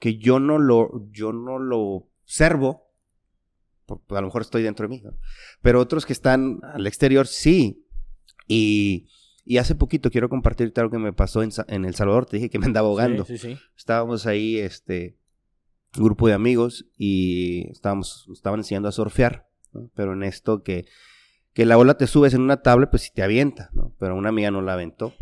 que yo no lo, yo no lo observo, a lo mejor estoy dentro de mí, ¿no? pero otros que están al exterior sí. Y, y hace poquito quiero compartir algo que me pasó en, en El Salvador, te dije que me andaba ahogando. Sí, sí, sí. Estábamos ahí, este, un grupo de amigos y estábamos, estaban enseñando a surfear, ¿no? pero en esto que, que la ola te subes en una tabla, pues si te avienta, ¿no? Pero una amiga no la aventó.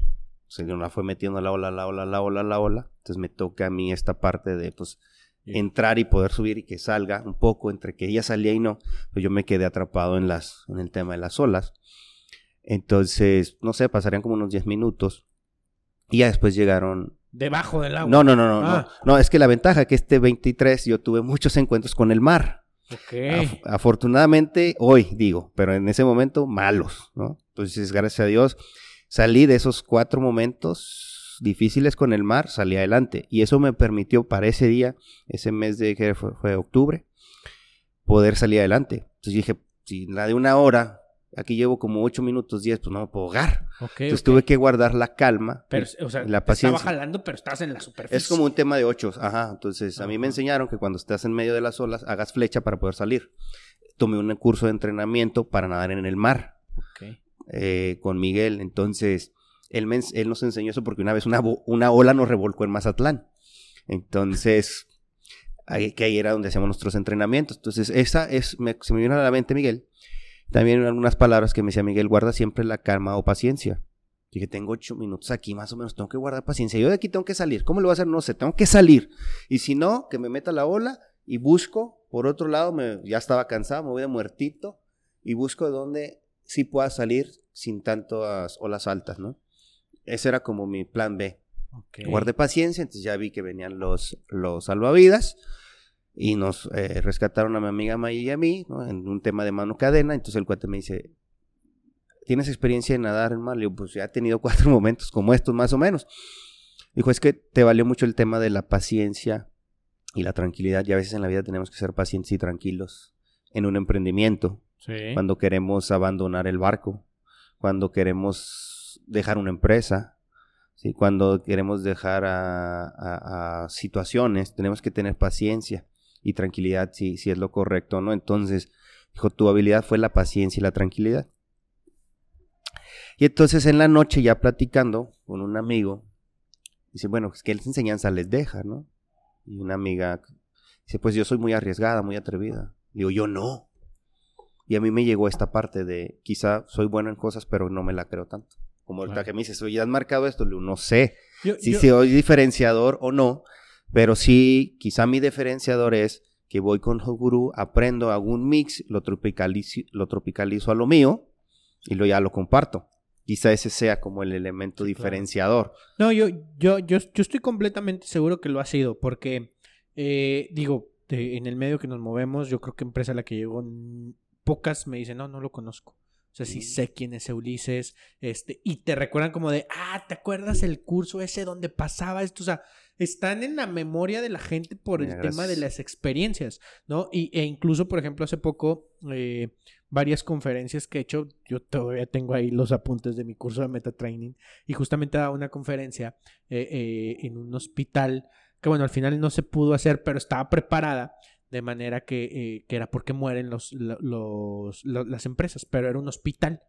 se la fue metiendo la ola, la ola, la ola, la ola. Entonces me toca a mí esta parte de, pues, entrar y poder subir y que salga un poco entre que ella salía y no. Pues yo me quedé atrapado en, las, en el tema de las olas. Entonces, no sé, pasarían como unos 10 minutos. Y ya después llegaron Debajo del agua. No, no, no, no, Ah. no. No, es que la ventaja que este 23 yo tuve muchos encuentros con el mar. Ok. Af- afortunadamente, hoy digo, pero en ese momento malos, ¿no? Entonces, gracias a Dios, salí de esos cuatro momentos difíciles con el mar, salí adelante. Y eso me permitió para ese día, ese mes de que fue, fue octubre, poder salir adelante. Entonces dije, si la de una hora, aquí llevo como ocho minutos, diez, pues no me puedo ahogar. ok, Entonces ok. tuve que guardar la calma. Pero, o sea, la paciencia. estaba jalando, pero estás en la superficie. Es como un tema de ocho, ajá. Entonces, a mí me enseñaron que cuando estás en medio de las olas, hagas flecha para poder salir. Tomé un curso de entrenamiento para nadar en el mar Ok. eh, con Miguel. Entonces, él, me ens- él nos enseñó eso porque una vez una, ola nos revolcó en Mazatlán. Entonces, ahí, que ahí era donde hacíamos nuestros entrenamientos. Entonces, esa es, me- se me vino a la mente, Miguel. También algunas palabras que me decía Miguel, guarda siempre la calma o paciencia. Dije, tengo ocho minutos aquí, más o menos, tengo que guardar paciencia. Yo de aquí tengo que salir. ¿Cómo lo voy a hacer? No sé, tengo que salir. Y si no, que me meta la ola y busco. Por otro lado, me, ya estaba cansado, me voy de muertito y busco dónde sí pueda salir sin tantas olas altas, ¿no? Ese era como mi plan B. ok. Guardé paciencia, entonces ya vi que venían los, los salvavidas y nos eh, rescataron a mi amiga Maya y a mí ¿no? en un tema de mano cadena. Entonces el cuate me dice, ¿tienes experiencia en nadar en mar? Le digo, pues ya he tenido cuatro momentos como estos más o menos. Dijo, es que te valió mucho el tema de la paciencia y la tranquilidad y a veces en la vida tenemos que ser pacientes y tranquilos en un emprendimiento Sí. cuando queremos abandonar el barco, cuando queremos dejar una empresa, ¿sí? cuando queremos dejar a, situaciones, tenemos que tener paciencia y tranquilidad si, si es lo correcto, ¿no? Entonces, dijo, tu habilidad fue la paciencia y la tranquilidad. Y entonces en la noche ya platicando con un amigo, dice, bueno, es que las enseñanzas les deja, ¿no? Y una amiga dice, pues yo soy muy arriesgada, muy atrevida. Digo, yo no. Y a mí me llegó esta parte de, quizá soy bueno en cosas, pero no me la creo tanto. Como Claro. que me dices, oye, ¿has marcado esto? No sé Yo- si yo- soy diferenciador o no, pero sí, quizá mi diferenciador es que voy con Hoguru, aprendo, hago un mix, lo tropicalizo, lo tropicalizo a lo mío y lo ya lo comparto. Quizá ese sea como el elemento Sí, claro. diferenciador. No, yo, yo, yo, yo estoy completamente seguro que lo ha sido, porque, eh, digo, de- en el medio que nos movemos, yo creo que empresa a la que llego, pocas me dicen, no, no lo conozco. O sea, sí sé quién es Ulises, este, y te recuerdan como de, ah, ¿te acuerdas el curso ese donde pasaba esto? O sea, están en la memoria de la gente por el Mira, tema de gracias. las experiencias, ¿no? Y, e incluso, por ejemplo, hace poco, eh, varias conferencias que he hecho, yo todavía tengo ahí los apuntes de mi curso de Meta Training, y justamente daba una conferencia eh, eh, en un hospital que, bueno, al final no se pudo hacer, pero estaba preparada de manera que, eh, que era porque mueren los, lo- los, lo- las empresas, pero era un hospital.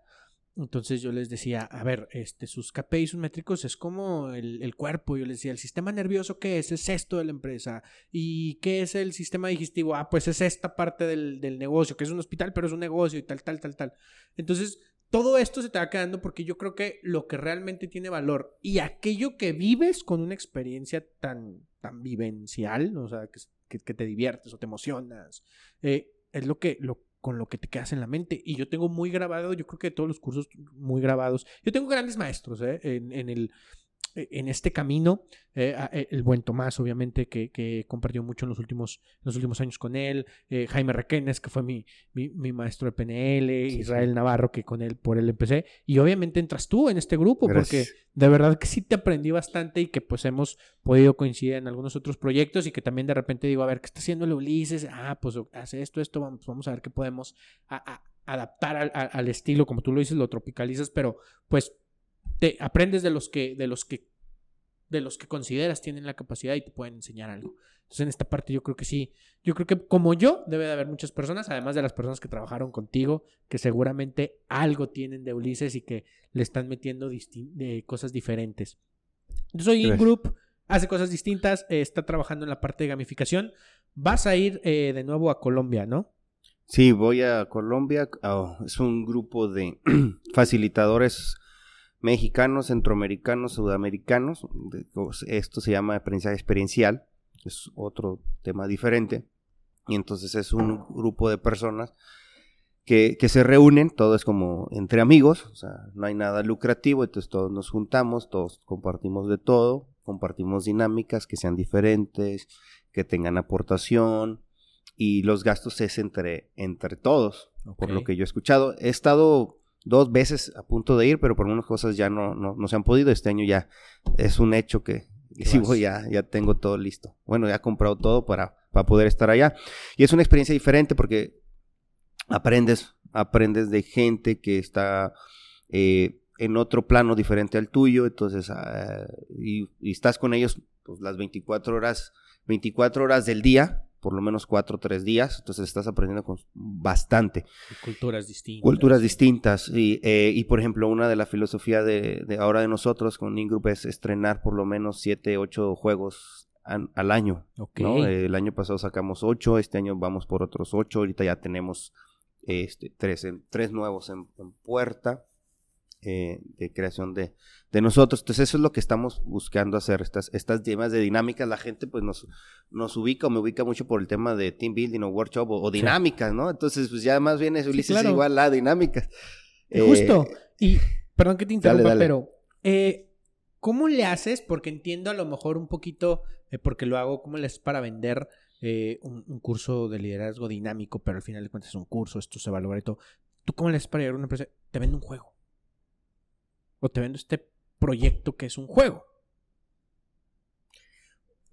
Entonces yo les decía, a ver, este, sus KPIs métricos es como el, el cuerpo. Yo les decía, el sistema nervioso, ¿qué es? Es esto de la empresa. ¿Y qué es el sistema digestivo? Ah, pues es esta parte del, del negocio, que es un hospital, pero es un negocio y tal, tal, tal, tal. Entonces, todo esto se te va quedando porque yo creo que lo que realmente tiene valor y aquello que vives con una experiencia tan, tan vivencial, o sea, que, que- te diviertes o te emocionas, eh, es lo que, lo, con lo que te quedas en la mente. Y yo tengo muy grabado, yo creo que todos los cursos muy grabados. Yo tengo grandes maestros eh, en, en el, en este camino. eh, eh, el buen Tomás, obviamente, que, que compartió mucho en los últimos, en los últimos años con él. eh, Jaime Requenes, que fue mi, mi, mi maestro de PNL. Sí, Israel sí. Navarro, que con él, por él empecé. Y obviamente entras tú en este grupo, Gracias. porque de verdad que sí te aprendí bastante y que pues hemos podido coincidir en algunos otros proyectos y que también de repente digo, a ver, ¿qué está haciendo el Ulises? Ah, pues hace esto, esto, vamos, vamos a ver qué podemos a- a- adaptar al estilo, como tú lo dices, lo tropicalizas, pero pues te aprendes de los que, de los que, de los que consideras tienen la capacidad y te pueden enseñar algo. Entonces en esta parte yo creo que sí, yo creo que como yo debe de haber muchas personas, además de las personas que trabajaron contigo, que seguramente algo tienen de Ulises y que le están metiendo de cosas diferentes. Yo soy Gracias. Group, hace cosas distintas, eh, está trabajando en la parte de gamificación. Vas a ir eh, de nuevo a Colombia, ¿no? Sí, voy a Colombia. oh, es un grupo de facilitadores mexicanos, centroamericanos, sudamericanos. Esto se llama aprendizaje experiencial, es otro tema diferente. Y entonces es un grupo de personas que, que, se reúnen, todo es como entre amigos, o sea, no hay nada lucrativo, entonces todos nos juntamos, todos compartimos de todo, compartimos dinámicas que sean diferentes, que tengan aportación y los gastos es entre, entre todos, por lo que yo he escuchado. He estado dos veces a punto de ir, pero por unas cosas ya no, no, se han podido. Este año ya es un hecho que, sí ya, ya tengo todo listo. Bueno, ya he comprado todo para, para poder estar allá. Y es una experiencia diferente porque aprendes, aprendes de gente que está eh, en otro plano diferente al tuyo, entonces, ah, y, estás con ellos pues, las 24 horas, 24 horas del día, por lo menos 4 o 3 días, entonces estás aprendiendo con bastante. culturas distintas. Culturas distintas, y, eh, y por ejemplo, una de la filosofía de, de ahora de nosotros con Ingroup es estrenar por lo menos 7, 8 juegos al año. el año pasado sacamos 8, este año vamos por otros 8, ahorita ya tenemos este, tres, tres nuevos en, puerta eh, de creación de, de, nosotros. Entonces eso es lo que estamos buscando hacer, estas, estas temas de dinámicas. La gente pues nos, nos ubica o me ubica mucho por el tema de team building o workshop o, dinámicas, ¿no? Entonces pues ya más bien es Ulises igual a dinámicas. Eh, Justo. Y perdón que te interrumpa, pero eh, ¿cómo le haces? Porque entiendo a lo mejor un poquito, porque lo hago, ¿cómo le haces para vender? Eh, un, curso de liderazgo dinámico, pero al final de cuentas es un curso, esto se va a lograr y todo. ¿Tú cómo le haces para llegar a una empresa? Te vendo un juego. O te vendo este proyecto que es un juego.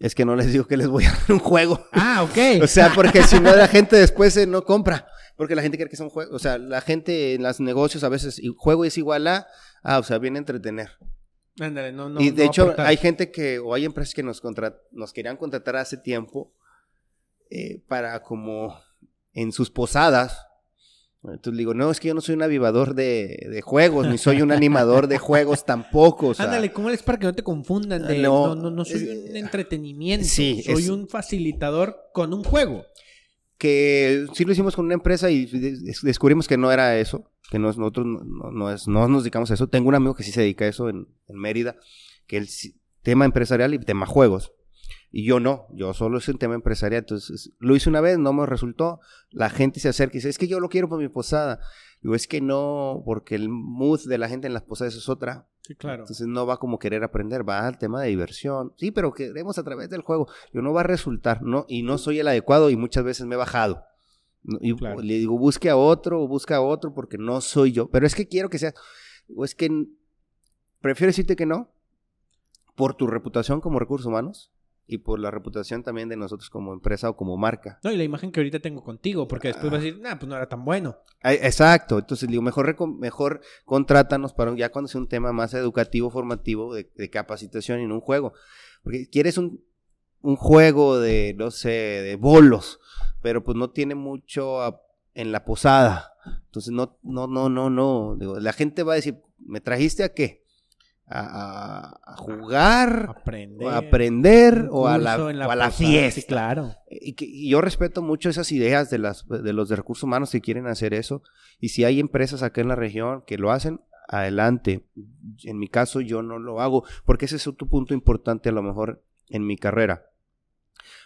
Es que no les digo que les voy a dar un juego. Ah, ok. o sea, porque si no la gente después eh, no compra. Porque la gente cree que es un juego. O sea, la gente en los negocios a veces, juego es igual a, ah, o sea, viene a entretener. Ándale, no, no. Y de hecho, hay gente que, o hay empresas que nos, nos querían contratar hace tiempo eh, para como en sus posadas. Entonces digo, no, es que yo no soy un avivador de, juegos, ni soy un animador de juegos tampoco. Ándale, ¿cómo es para que no te confundan? no, no, no, soy un entretenimiento, sí, soy un facilitador con un juego. Que sí lo hicimos con una empresa y descubrimos que no era eso, que nosotros no, es, no nos dedicamos a eso. Tengo un amigo que sí se dedica a eso en, en Mérida, que el tema empresarial y tema juegos. Y yo no, yo solo es un tema empresarial. Entonces, lo hice una vez, no me resultó. La gente se acerca y dice, es que yo lo quiero para mi posada. Digo, es que no, porque el mood de la gente en las posadas es otra. Sí, claro. Entonces no va como querer aprender, va al tema de diversión. Sí, pero queremos a través del juego. Yo no va a resultar, ¿no? Y no soy el adecuado y muchas veces me he bajado. Y le digo, busque a otro busca a otro porque no soy yo. Pero es que quiero que sea. O es que prefiero decirte que no por tu reputación como recursos humanos y por la reputación también de nosotros como empresa o como marca. No, y la imagen que ahorita tengo contigo, porque después vas a decir, nah, pues no era tan bueno. Exacto, entonces digo, mejor, mejor contrátanos para ya cuando sea un tema más educativo, formativo, de, capacitación y no un juego. Porque quieres un, un, juego de, no sé, de bolos, pero pues no tiene mucho en la posada. Entonces no, no, no, no, no. Digo, la gente va a decir, ¿me trajiste a qué? A, jugar, aprender, a aprender o a la, a la fiesta. claro. Y, yo respeto mucho esas ideas de, las, de los de recursos humanos que quieren hacer eso. Y si hay empresas acá en la región que lo hacen, adelante. En mi caso yo no lo hago porque ese es otro punto importante a lo mejor en mi carrera.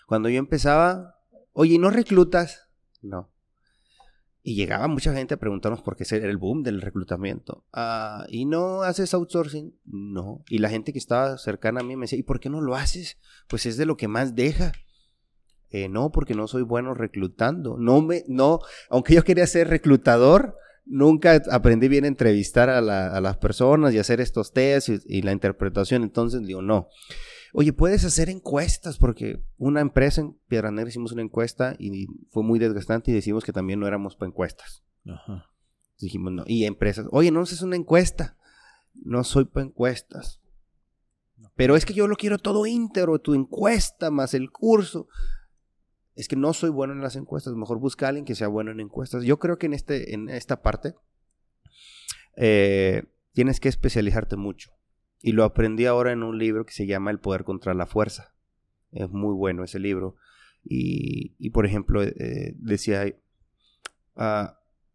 Cuando yo empezaba, oye, ¿no reclutas? No. Y llegaba mucha gente a preguntarnos por qué era el boom del reclutamiento. Ah, ¿Y no haces outsourcing? No. Y la gente que estaba cercana a mí me decía, ¿y por qué no lo haces? Pues es de lo que más deja. Eh, no, porque no soy bueno reclutando. No me, no, aunque yo quería ser reclutador, nunca aprendí bien a entrevistar a, las personas y hacer estos tests y, y la interpretación. Entonces digo, no. Oye, puedes hacer encuestas, porque una empresa en Piedra Negra hicimos una encuesta y fue muy desgastante y decimos que también no éramos para encuestas. Ajá. Dijimos, no. Y empresas, oye, no haces una encuesta. No soy para encuestas. Pero es que yo lo quiero todo íntegro, tu encuesta más el curso. Es que no soy bueno en las encuestas. Mejor busca a alguien que sea bueno en encuestas. Yo creo que en, este, en esta parte eh, tienes que especializarte mucho. Y lo aprendí ahora en un libro que se llama El poder contra la fuerza. Es muy bueno ese libro. Y, por ejemplo, eh, decía, uh,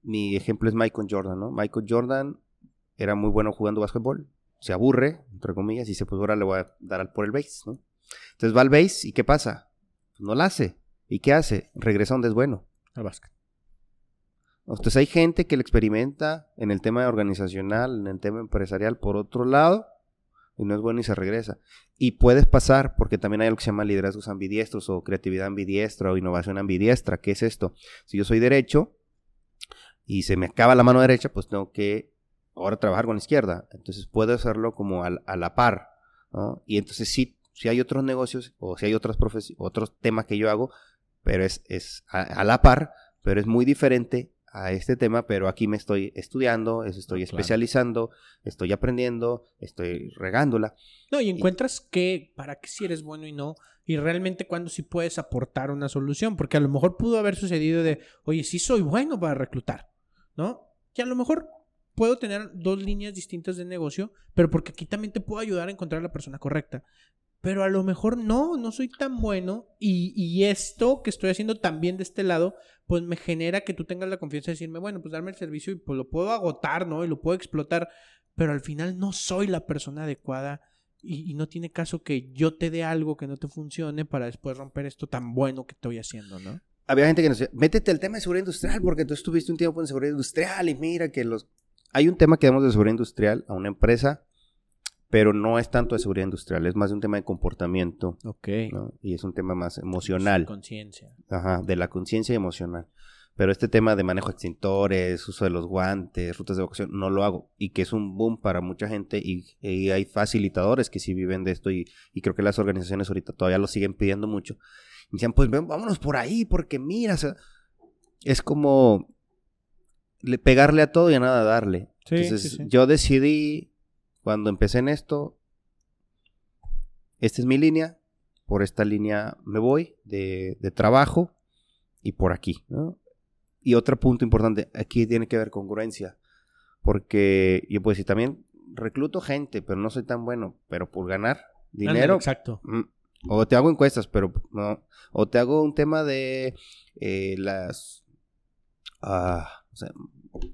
mi ejemplo es Michael Jordan, ¿no? Michael Jordan era muy bueno jugando básquetbol, se aburre, entre comillas, y dice, pues ahora le voy a dar al por el base, ¿no? Entonces va al base y ¿qué pasa? Pues no la hace. ¿Y qué hace? Regresa donde es bueno. Al básquet. Entonces hay gente que lo experimenta en el tema organizacional, en el tema empresarial por otro lado, y no es bueno y se regresa. Y puedes pasar, porque también hay algo que se llama liderazgos ambidiestros o creatividad ambidiestra o innovación ambidiestra. ¿Qué es esto? Si yo soy derecho y se me acaba la mano derecha, pues tengo que ahora trabajar con la izquierda. Entonces puedo hacerlo como a, la par. Y entonces sí, si hay otros negocios o si hay otras otros temas que yo hago, pero es, es a la par, pero es muy diferente a este tema, pero aquí me estoy estudiando, estoy especializando, estoy aprendiendo, estoy regándola. No, y encuentras que para qué si eres bueno y no, y realmente cuando sí puedes aportar una solución, porque a lo mejor pudo haber sucedido de, oye, sí soy bueno para reclutar, ¿no? Que a lo mejor puedo tener dos líneas distintas de negocio, pero porque aquí también te puedo ayudar a encontrar la persona correcta pero a lo mejor no, no soy tan bueno y, y, esto que estoy haciendo también de este lado, pues me genera que tú tengas la confianza de decirme, bueno, pues darme el servicio y pues lo puedo agotar, ¿no? Y lo puedo explotar, pero al final no soy la persona adecuada y, y no tiene caso que yo te dé algo que no te funcione para después romper esto tan bueno que estoy haciendo, ¿no? Había gente que nos decía, métete al tema de seguridad industrial porque tú estuviste un tiempo en seguridad industrial y mira que los... Hay un tema que damos de seguridad industrial a una empresa pero no es tanto de seguridad industrial, es más de un tema de comportamiento. Ok. Y es un tema más emocional. Conciencia. Ajá, de la conciencia emocional. Pero este tema de manejo de extintores, uso de los guantes, rutas de evacuación, no lo hago. Y que es un boom para mucha gente y, hay facilitadores que sí viven de esto y, creo que las organizaciones ahorita todavía lo siguen pidiendo mucho. Y decían, pues vámonos por ahí porque mira, es como pegarle a todo y a nada darle. Entonces yo decidí cuando empecé en esto, esta es mi línea, por esta línea me voy de, trabajo y por aquí. Y otro punto importante, aquí tiene que ver congruencia, porque yo puedo decir también, recluto gente, pero no soy tan bueno, pero por ganar dinero. exacto. Mm, o te hago encuestas, pero no. O te hago un tema de eh, las ah,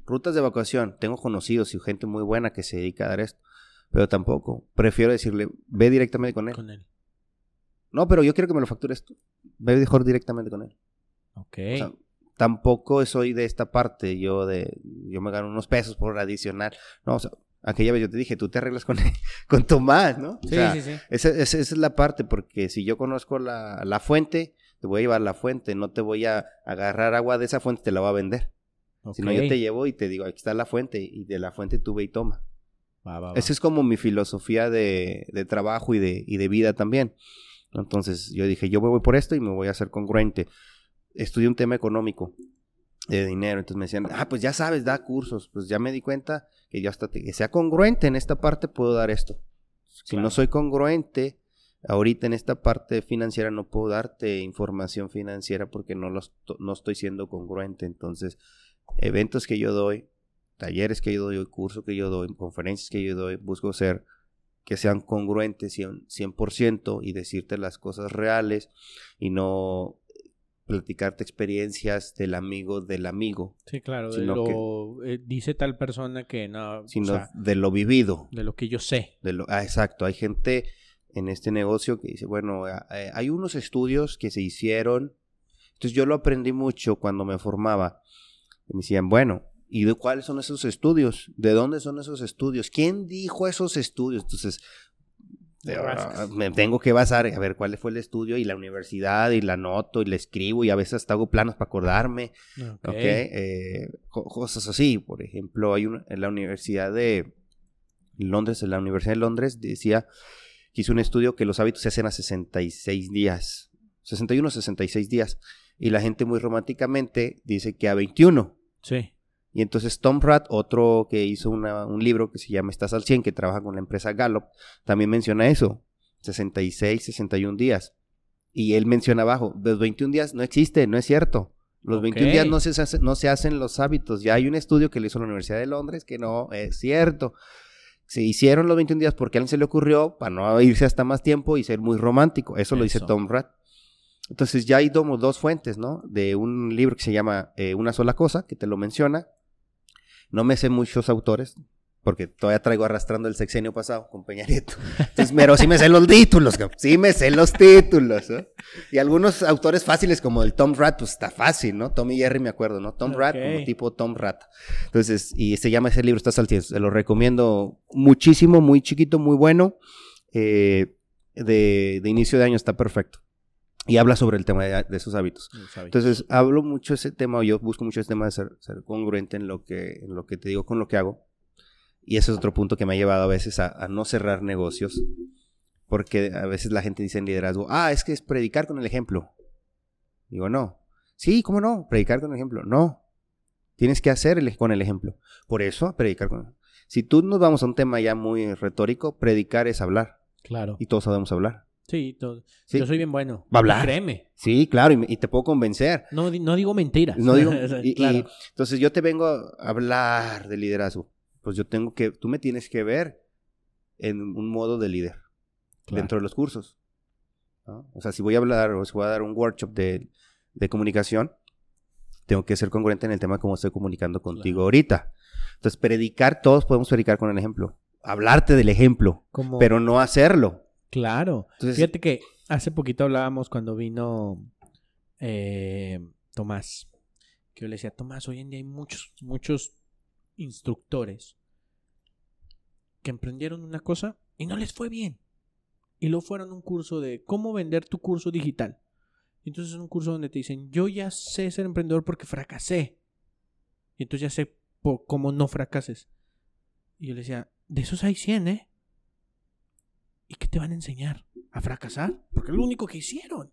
rutas de evacuación. Tengo conocidos y gente muy buena que se dedica a dar esto. Pero tampoco. Prefiero decirle, ve directamente con él. Con él. No, pero yo quiero que me lo factures tú. Ve mejor directamente con él. Ok. tampoco soy de esta parte. Yo de yo me gano unos pesos por adicional. No, o sea, aquella vez yo te dije, tú te arreglas con, con Tomás, ¿no? Sí, sí, sí. Esa, es la parte, porque si yo conozco la, la fuente, te voy a llevar la fuente, no te voy a agarrar agua de esa fuente, te la voy a vender. Si no, yo te llevo y te digo, aquí está la fuente, y de la fuente tú ve y toma. Esa es como mi filosofía de, trabajo y de, y de vida también. Entonces yo dije, yo me voy por esto y me voy a hacer congruente. Estudié un tema económico de dinero, entonces me decían, ah, pues ya sabes, da cursos. Pues ya me di cuenta que yo hasta que sea congruente en esta parte puedo dar esto. Si no soy congruente, ahorita en esta parte financiera no puedo darte información financiera porque no, los, no estoy siendo congruente. Entonces, eventos que yo doy, talleres que yo doy, cursos que yo doy, conferencias que yo doy, busco ser que sean congruentes 100%, y decirte las cosas reales y no platicarte experiencias del amigo del amigo. Sí, claro, de lo, eh, dice tal persona que no... Sino de lo vivido. De lo que yo sé. De lo, ah, exacto, hay gente en este negocio que dice, bueno, eh, hay unos estudios que se hicieron, entonces yo lo aprendí mucho cuando me formaba. me decían, bueno, ¿Y de cuáles son esos estudios? ¿De dónde son esos estudios? ¿Quién dijo esos estudios? Entonces, me tengo que basar a ver cuál fue el estudio y la universidad y la noto y la escribo y a veces hasta hago planos para acordarme. Ok. Eh, cosas así. Por ejemplo, hay una, en la Universidad de Londres, en la Universidad de Londres, decía que hizo un estudio que los hábitos se hacen a 66 días. 61 66 días. Y la gente muy románticamente dice que a 21. Sí. Y entonces Tom Pratt, otro que hizo un libro que se llama Estás al 100, que trabaja con la empresa Gallup, también menciona eso, 66, 61 días. Y él menciona abajo, los 21 días no existe, no es cierto. Los 21 días no se, no se hacen los hábitos. Ya hay un estudio que le hizo la Universidad de Londres que no es cierto. Se hicieron los 21 días porque a alguien se le ocurrió para no irse hasta más tiempo y ser muy romántico. Eso, lo dice Tom Pratt. Entonces ya hay dos fuentes, ¿no? De un libro que se llama eh, Una sola cosa, que te lo menciona, no me sé muchos autores, porque todavía traigo arrastrando el sexenio pasado con Peña Nieto. Entonces, pero sí me sé los títulos, sí me sé los títulos. ¿no? Y algunos autores fáciles como el Tom Rat, pues está fácil, ¿no? Tom y Jerry me acuerdo, ¿no? Tom Rat, como tipo Tom Rat. Entonces, y se llama ese libro, está al se lo recomiendo muchísimo, muy chiquito, muy bueno. Eh, de, inicio de año está perfecto. Y habla sobre el tema de, esos hábitos. Entonces, hablo mucho ese tema, yo busco mucho ese tema de ser, ser congruente en lo, que, en lo que te digo con lo que hago y ese es otro punto que me ha llevado a veces a, no cerrar negocios. Porque a veces la gente dice en liderazgo, ah, es que es predicar con el ejemplo. Digo, no. Sí, ¿cómo no? Predicar con el ejemplo. No. Tienes que hacer con el ejemplo. Por eso, predicar con el ejemplo. Si tú nos vamos a un tema ya muy retórico, predicar es hablar. Claro. Y todos sabemos hablar. Sí, todo. yo soy bien bueno. Va a hablar. Créeme. Sí, claro, y, te puedo convencer. No, no digo mentiras. No digo, entonces yo te vengo a hablar de liderazgo pues yo tengo que, tú me tienes que ver en un modo de líder dentro de los cursos. O sea, si voy a hablar o si voy a dar un workshop de, comunicación, tengo que ser congruente en el tema de cómo estoy comunicando contigo ahorita. Entonces, predicar, todos podemos predicar con el ejemplo. Hablarte del ejemplo, pero no hacerlo. Claro. Fíjate que hace poquito hablábamos cuando vino eh, Tomás, que yo le decía, Tomás, hoy en día hay muchos, muchos instructores que emprendieron una cosa y no les fue bien. Y luego fueron un curso de cómo vender tu curso digital. entonces es un curso donde te dicen, yo ya sé ser emprendedor porque fracasé. Y entonces ya sé cómo no fracases. Y yo le decía, de esos hay 100, ¿eh? ¿Y qué te van a enseñar? ¿A fracasar? Porque es lo único que hicieron.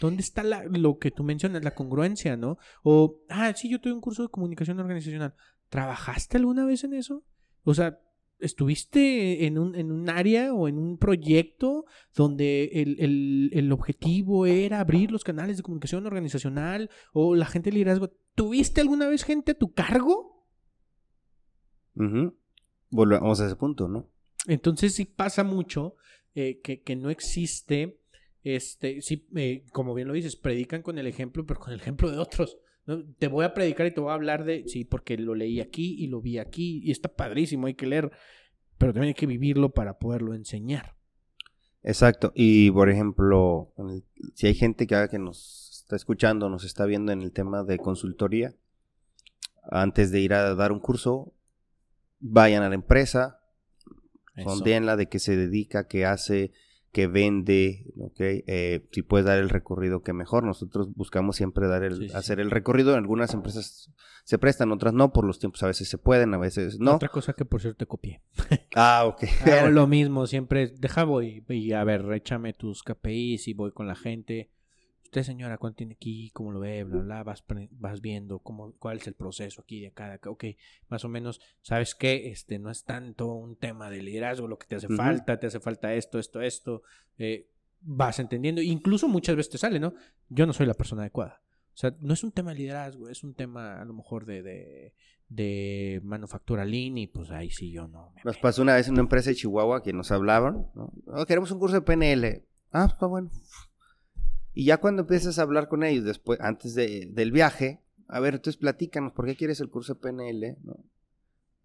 ¿Dónde está lo que tú mencionas, la congruencia, no? O, ah, sí, yo tuve un curso de comunicación organizacional. ¿Trabajaste alguna vez en eso? O sea, ¿estuviste en un, en un área o en un proyecto donde el, el, objetivo era abrir los canales de comunicación organizacional o la gente de liderazgo? ¿Tuviste alguna vez gente a tu cargo? Volvemos a ese punto, ¿no? Entonces sí pasa mucho eh, que, que no existe este, sí, eh, como bien lo dices, predican con el ejemplo, pero con el ejemplo de otros. Te voy a predicar y te voy a hablar de, sí, porque lo leí aquí y lo vi aquí y está padrísimo, hay que leer, pero también hay que vivirlo para poderlo enseñar. Exacto, y por ejemplo, si hay gente que, que nos está escuchando, nos está viendo en el tema de consultoría, antes de ir a dar un curso, vayan a la empresa, sondeenla de qué se dedica, qué hace, que vende, ¿ok? Eh, si puedes dar el recorrido, que mejor. Nosotros buscamos siempre dar el, hacer el recorrido. En algunas empresas se prestan, otras no, por los tiempos a veces se pueden, a veces no. Otra cosa que por cierto te copié. ah, ok. Hago lo mismo, siempre, deja voy, y a ver, échame tus KPIs y voy con la gente usted señora, ¿cuánto tiene aquí? ¿Cómo lo ve? Bla, bla, vas, vas viendo cómo, cuál es el proceso aquí de acá, de acá. Ok, más o menos, ¿sabes qué? Este no es tanto un tema de liderazgo, lo que te hace falta, te hace falta esto, esto, esto. Eh, vas entendiendo. Incluso muchas veces te sale, ¿no? Yo no soy la persona adecuada. O sea, no es un tema de liderazgo, es un tema a lo mejor de, de, de manufactura lean y pues ahí sí yo no. nos pasó una vez en una empresa de Chihuahua que nos hablaban, ¿no? Oh, queremos un curso de PNL. Ah, está pues, bueno. Y ya cuando empiezas a hablar con ellos después, antes del viaje, a ver, entonces platícanos, ¿por qué quieres el curso de PNL?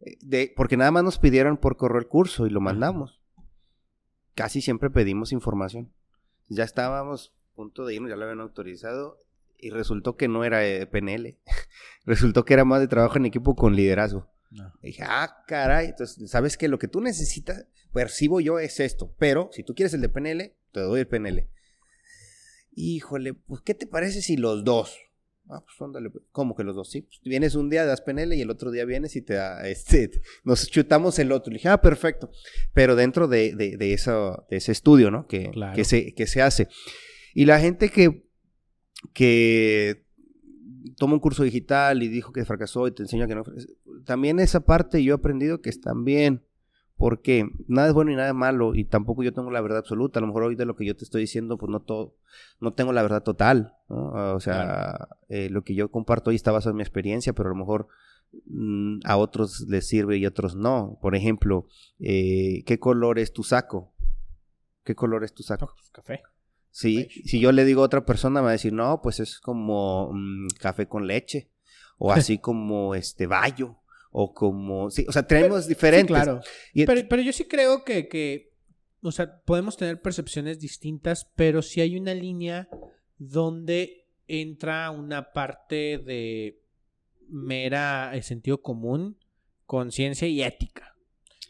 Eh, de, porque nada más nos pidieron por correo el curso y lo mandamos. Casi siempre pedimos información. Ya estábamos a punto de irnos, ya lo habían autorizado y resultó que no era PNL. resultó que era más de trabajo en equipo con liderazgo. dije, ah, caray, entonces, ¿sabes que Lo que tú necesitas, percibo yo, es esto. Pero si tú quieres el de PNL, te doy el PNL híjole, pues, ¿qué te parece si los dos? Ah, pues ándale, pues, ¿cómo que los dos? Sí, pues, vienes un día, das PNL y el otro día vienes y te da, este, nos chutamos el otro. Le dije, ah, perfecto. Pero dentro de, de, eso, de ese estudio, ¿no? Que, que, se, que se hace. Y la gente que, que toma un curso digital y dijo que fracasó y te enseña que no, también esa parte yo he aprendido que están bien. Porque nada es bueno y nada es malo y tampoco yo tengo la verdad absoluta. A lo mejor hoy de lo que yo te estoy diciendo, pues no todo, no tengo la verdad total. O sea, eh, lo que yo comparto hoy está basado en mi experiencia, pero a lo mejor mm, a otros les sirve y a otros no. Por ejemplo, eh, ¿qué color es tu saco? ¿Qué color es tu saco? Pues, café. Sí, si yo le digo a otra persona, me va a decir, no, pues es como mm, café con leche, o así como este bayo o como, sí, o sea, tenemos diferentes. claro. pero, pero, yo sí creo que, que, o sea, podemos tener percepciones distintas, pero sí hay una línea donde entra una parte de mera eh, sentido común, conciencia y ética,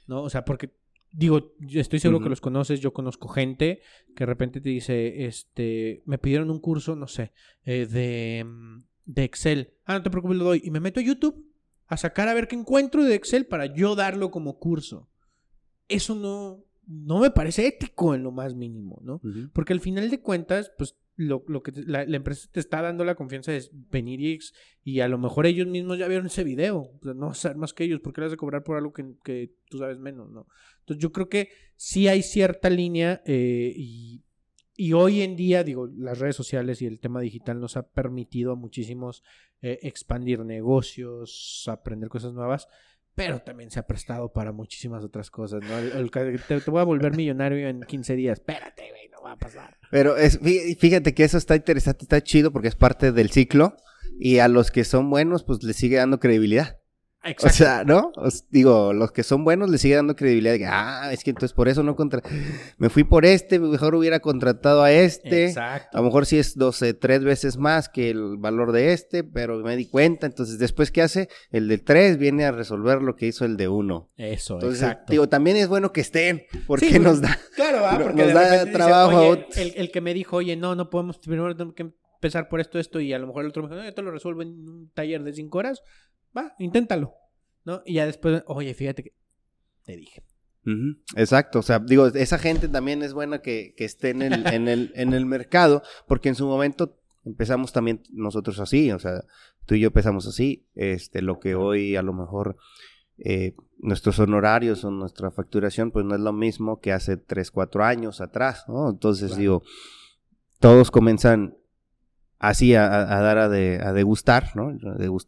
¿no? O sea, porque digo, yo estoy seguro que los conoces, yo conozco gente que de repente te dice, este, me pidieron un curso, no sé, eh, de, mm, de Excel. Ah, no te preocupes, lo doy. Y me meto a YouTube a sacar a ver qué encuentro de Excel para yo darlo como curso. Eso no, no me parece ético en lo más mínimo, ¿no? Porque al final de cuentas, pues lo, lo que la, empresa te está dando la confianza es venir y, y, a lo mejor ellos mismos ya vieron ese video. no ser más que ellos, ¿por qué le vas a cobrar por algo que, que, tú sabes menos, no? Entonces yo creo que sí hay cierta línea eh, y, y hoy en día, digo, las redes sociales y el tema digital nos ha permitido a muchísimos eh, expandir negocios, aprender cosas nuevas, pero también se ha prestado para muchísimas otras cosas, ¿no? te, voy a volver millonario en 15 días, espérate, güey, no va a pasar. Pero es, fíjate que eso está interesante, está chido porque es parte del ciclo y a los que son buenos, pues les sigue dando credibilidad. O sea, ¿no? digo, los que son buenos le sigue dando credibilidad. De que, ah, es que entonces por eso no contra... Me fui por este, mejor hubiera contratado a este. Exacto. A lo mejor sí es 12, tres veces más que el valor de este, pero me di cuenta. Entonces, después, ¿qué hace? El de tres viene a resolver lo que hizo el de uno. Eso, entonces, exacto. Digo, también es bueno que estén, porque nos da... Claro, ¿va? porque nos da trabajo. el, el, que me dijo, oye, no, no podemos, primero tenemos que empezar por esto, esto, y a lo mejor el otro me dijo, no, esto lo resuelvo en un taller de cinco horas va, inténtalo. ¿No? Y ya después, oye, fíjate que te dije. Exacto, o sea, digo, esa gente también es buena que, que esté en el, en, el, en el mercado, porque en su momento empezamos también nosotros así, o sea, tú y yo empezamos así, este, lo que hoy a lo mejor eh, nuestros honorarios o nuestra facturación, pues no es lo mismo que hace 3, 4 años atrás, ¿no? Entonces digo, todos comienzan así a, dar a, de, a degustar, ¿no?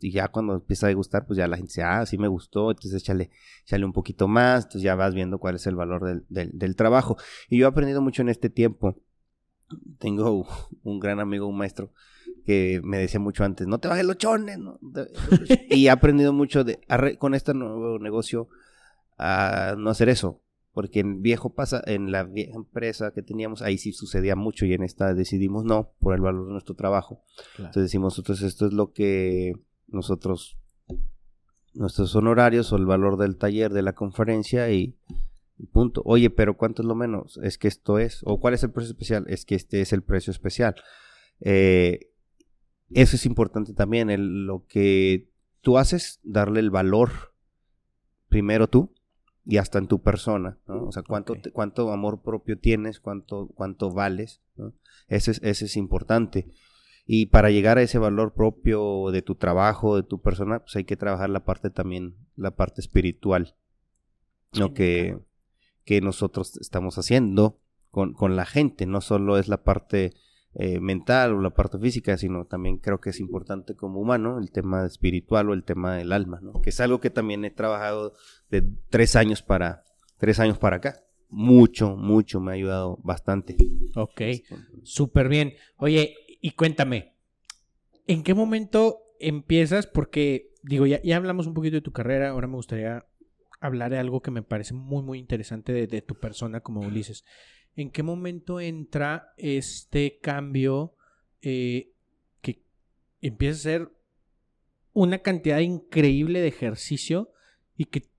y ya cuando empieza a degustar, pues ya la gente dice, ah, sí me gustó, entonces échale, échale un poquito más, entonces ya vas viendo cuál es el valor del, del, trabajo. Y yo he aprendido mucho en este tiempo. Tengo un gran amigo, un maestro, que me decía mucho antes, no te bajes los chones, y he aprendido mucho de, con este nuevo negocio a no hacer eso porque en viejo pasa, en la vieja empresa que teníamos, ahí sí sucedía mucho y en esta decidimos no, por el valor de nuestro trabajo. Entonces decimos nosotros, esto es lo que nosotros, nuestros honorarios o el valor del taller, de la conferencia y, punto. Oye, pero ¿cuánto es lo menos? Es que esto es, o ¿cuál es el precio especial? Es que este es el precio especial. Eh, eso es importante también, lo que tú haces, darle el valor primero tú y hasta en tu persona, ¿no? O sea, cuánto, cuánto amor propio tienes, cuánto, cuánto vales, ¿no? Ese es, ese es importante. Y para llegar a ese valor propio de tu trabajo, de tu persona, pues hay que trabajar la parte también, la parte espiritual, ¿no? que, que nosotros estamos haciendo con, con la gente, no solo es la parte eh, mental o la parte física, sino también creo que es importante como humano el tema espiritual o el tema del alma, ¿no? Que es algo que también he trabajado de tres años para, tres años para acá. Mucho, mucho, me ha ayudado bastante. Ok, súper bien. Oye, y cuéntame, ¿en qué momento empiezas? Porque, digo, ya, ya hablamos un poquito de tu carrera, ahora me gustaría hablar de algo que me parece muy, muy interesante de, de tu persona como Ulises. ¿En qué momento entra este cambio eh, que empieza a ser una cantidad increíble de ejercicio y que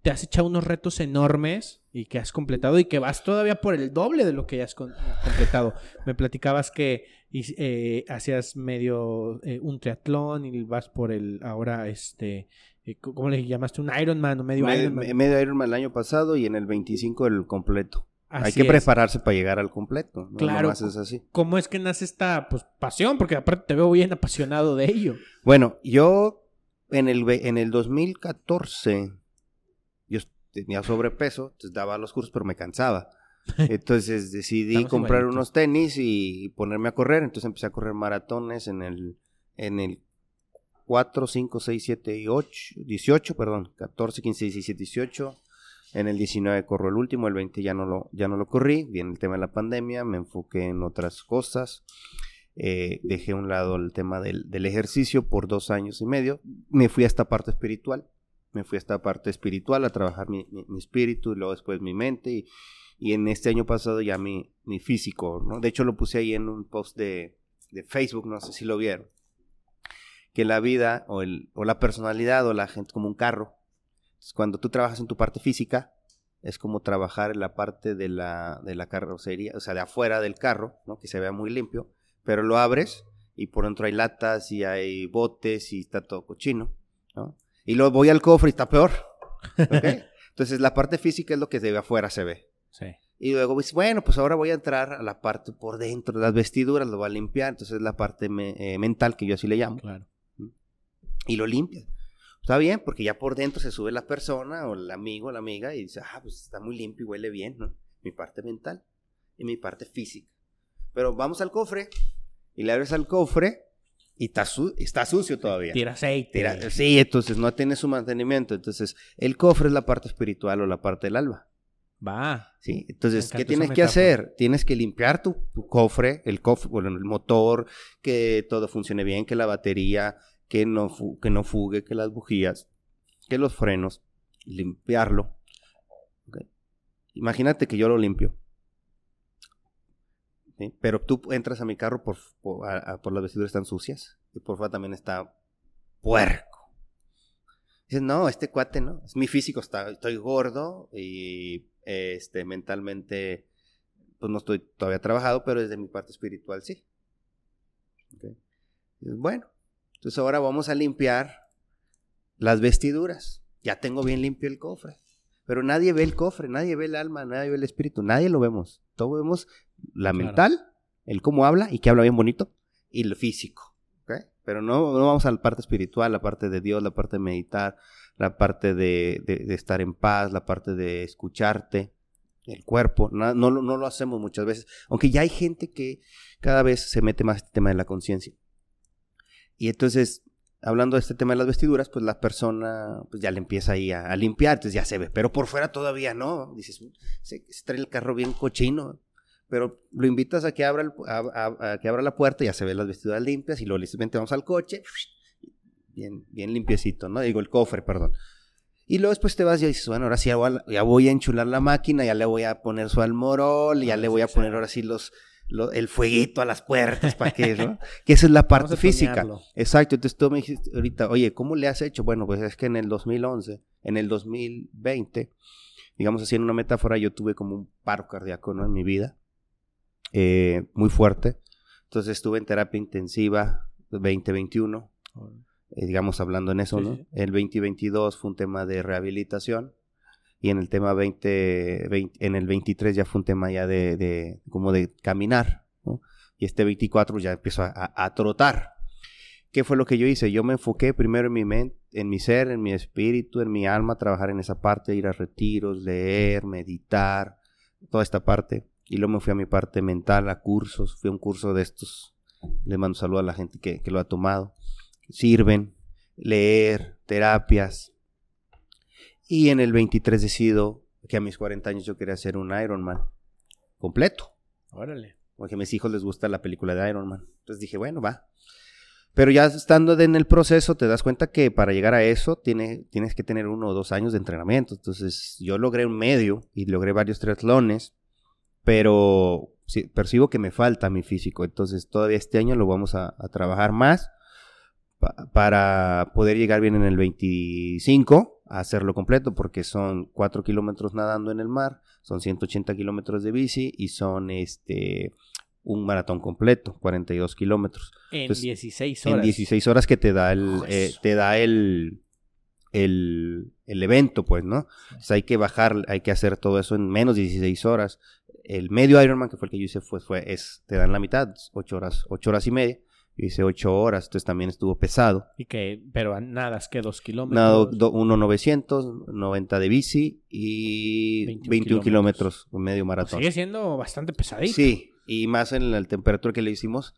te has echado unos retos enormes y que has completado y que vas todavía por el doble de lo que ya has completado. Me platicabas que eh, hacías medio eh, un triatlón y vas por el ahora este ¿cómo le llamaste? Un Ironman o medio Ironman. Medio Ironman el año pasado y en el 25 el completo. Hay que prepararse para llegar al completo. Claro. es así. ¿Cómo es que nace esta pues, pasión? Porque aparte te veo bien apasionado de ello. Bueno, yo en el, en el 2014 yo tenía sobrepeso, entonces daba los cursos, pero me cansaba. Entonces decidí comprar unos tenis y ponerme a correr. Entonces empecé a correr maratones en el, en el 4, 5, 6, 7 y 8, 18, perdón, 14, 15, 17, 18. En el 19 corro el último, el 20 ya no lo, ya no lo corrí. Viene el tema de la pandemia, me enfoqué en otras cosas. Eh, dejé a un lado el tema del, ejercicio por dos años y medio. Me fui a esta parte espiritual. me fui a esta parte espiritual a trabajar mi, mi- mi espíritu y luego después mi mente y, y en este año pasado ya mi, mi físico, ¿no? De hecho lo puse ahí en un post de, de Facebook, no sé si lo vieron, que la vida o, el, o la personalidad o la gente como un carro. Cuando tú trabajas en tu parte física, es como trabajar en la parte de la, de la carrocería, o sea, de afuera del carro, ¿no? Que se vea muy limpio, pero lo abres y por dentro hay latas y hay botes y está todo cochino, ¿no? Y luego voy al cofre y está peor. Entonces la parte física es lo que de afuera se ve. Sí. Y luego, pues, bueno, pues ahora voy a entrar a la parte por dentro de las vestiduras, lo voy a limpiar, entonces es la parte me- eh, mental que yo así le llamo, Claro. y lo limpias. Está bien, porque ya por dentro se sube la persona o el amigo o la amiga y dice, ah, pues está muy limpio y huele bien, ¿no? Mi parte mental y mi parte física. Pero vamos al cofre y le abres al cofre y está, su- está sucio todavía. Tira aceite. Tira- sí, entonces no tiene su mantenimiento. Entonces, el cofre es la parte espiritual o la parte del alma. Va. Sí, entonces, ¿qué tienes que hacer? Tienes que limpiar tu, tu cofre, el cofre, bueno, el motor, que todo funcione bien, que la batería, que no, que no fugue, que las bujías, que los frenos, limpiarlo. Imagínate que yo lo limpio. Pero tú entras a mi carro por, por, las vestiduras están sucias y por fuera también está puerco. Dices, no, este cuate no, es mi físico, está, estoy gordo y este, mentalmente pues no estoy todavía trabajado, pero desde mi parte espiritual sí. Ok. Dices, Bueno, entonces ahora vamos a limpiar las vestiduras. Ya tengo bien limpio el cofre. Pero nadie ve el cofre, nadie ve el alma, nadie ve el espíritu, nadie lo vemos. Todo vemos la Claro. mental, el cómo habla y que habla bien bonito, y el físico. Pero no, no vamos a la parte espiritual, la parte de Dios, la parte de meditar, la parte de, de- de estar en paz, la parte de escucharte, el cuerpo. No, no, lo- no lo hacemos muchas veces. Aunque ya hay gente que cada vez se mete más este tema de la conciencia. Y entonces, hablando de este tema de las vestiduras, pues la persona pues ya le empieza ahí a, a limpiar, entonces ya se ve. Pero por fuera todavía no. Dices, se, se trae el carro bien cochino. Pero lo invitas a que abra, el- a, a- a que abra la puerta, ya se ven las vestiduras limpias y luego le dices, vente, vamos al coche. Bien, bien limpiecito, ¿no? Digo, el cofre, perdón. Y luego después te vas y dices, bueno, ahora sí ya voy, a, ya voy a enchular la máquina, ya le voy a poner su almorol, ya Ah, le voy a poner ahora sí los, lo- el fueguito a las puertas para que, ¿no? Que esa es la parte física. Exacto, entonces tú me dijiste ahorita, oye, ¿cómo le has hecho? Bueno, pues es que en el 2011, en el 2020, digamos así en una metáfora, yo tuve como un paro cardíaco, ¿no? En mi vida, eh, muy fuerte. Entonces estuve en terapia intensiva 2021, eh, digamos hablando en eso, Sí, ¿no? sí. El 2022 fue un tema de rehabilitación y en el tema 20, 20 en el 23 ya fue un tema ya de, de como de caminar. Y este 24 ya empiezo a, a- a trotar. ¿Qué fue lo que yo hice? Yo me enfoqué primero en mi mente, en mi ser, en mi espíritu, en mi alma, trabajar en esa parte, ir a retiros, leer, meditar, toda esta parte. Y luego me fui a mi parte mental, a cursos, fui a un curso de estos. Le mando saludo a la gente que, que lo ha tomado. Sirven, leer, terapias. Y en el 23 decido que a mis 40 años yo quería hacer un Ironman completo. Órale. Porque a mis hijos les gusta la película de Iron Man. Entonces dije, bueno, va. Pero ya estando en el proceso, te das cuenta que para llegar a eso tiene, tienes que tener uno o dos años de entrenamiento. Entonces yo logré un medio y logré varios triatlones, pero sí, percibo que me falta mi físico. Entonces todavía este año lo vamos a, a trabajar más pa- para poder llegar bien en el 25 a hacerlo completo, porque son 4 kilómetros nadando en el mar, son 180 kilómetros de bici y son este un maratón completo, 42 kilómetros. En Entonces, 16 horas. En 16 horas que te da el, eh, te da el, el, el evento, pues, ¿no? Entonces hay que bajar, hay que hacer todo eso en menos de 16 horas. El medio Ironman, que fue el que yo hice, fue, fue es, te dan la mitad, 8 horas, 8 horas y media. Hice 8 horas, entonces también estuvo pesado. Y que, pero nada, es que dos kilómetros. Nado do- uno 900, 90 de bici y 21 21, kilómetros, medio Pues maratón. sigue siendo bastante pesadito. Sí, y más en la temperatura que le hicimos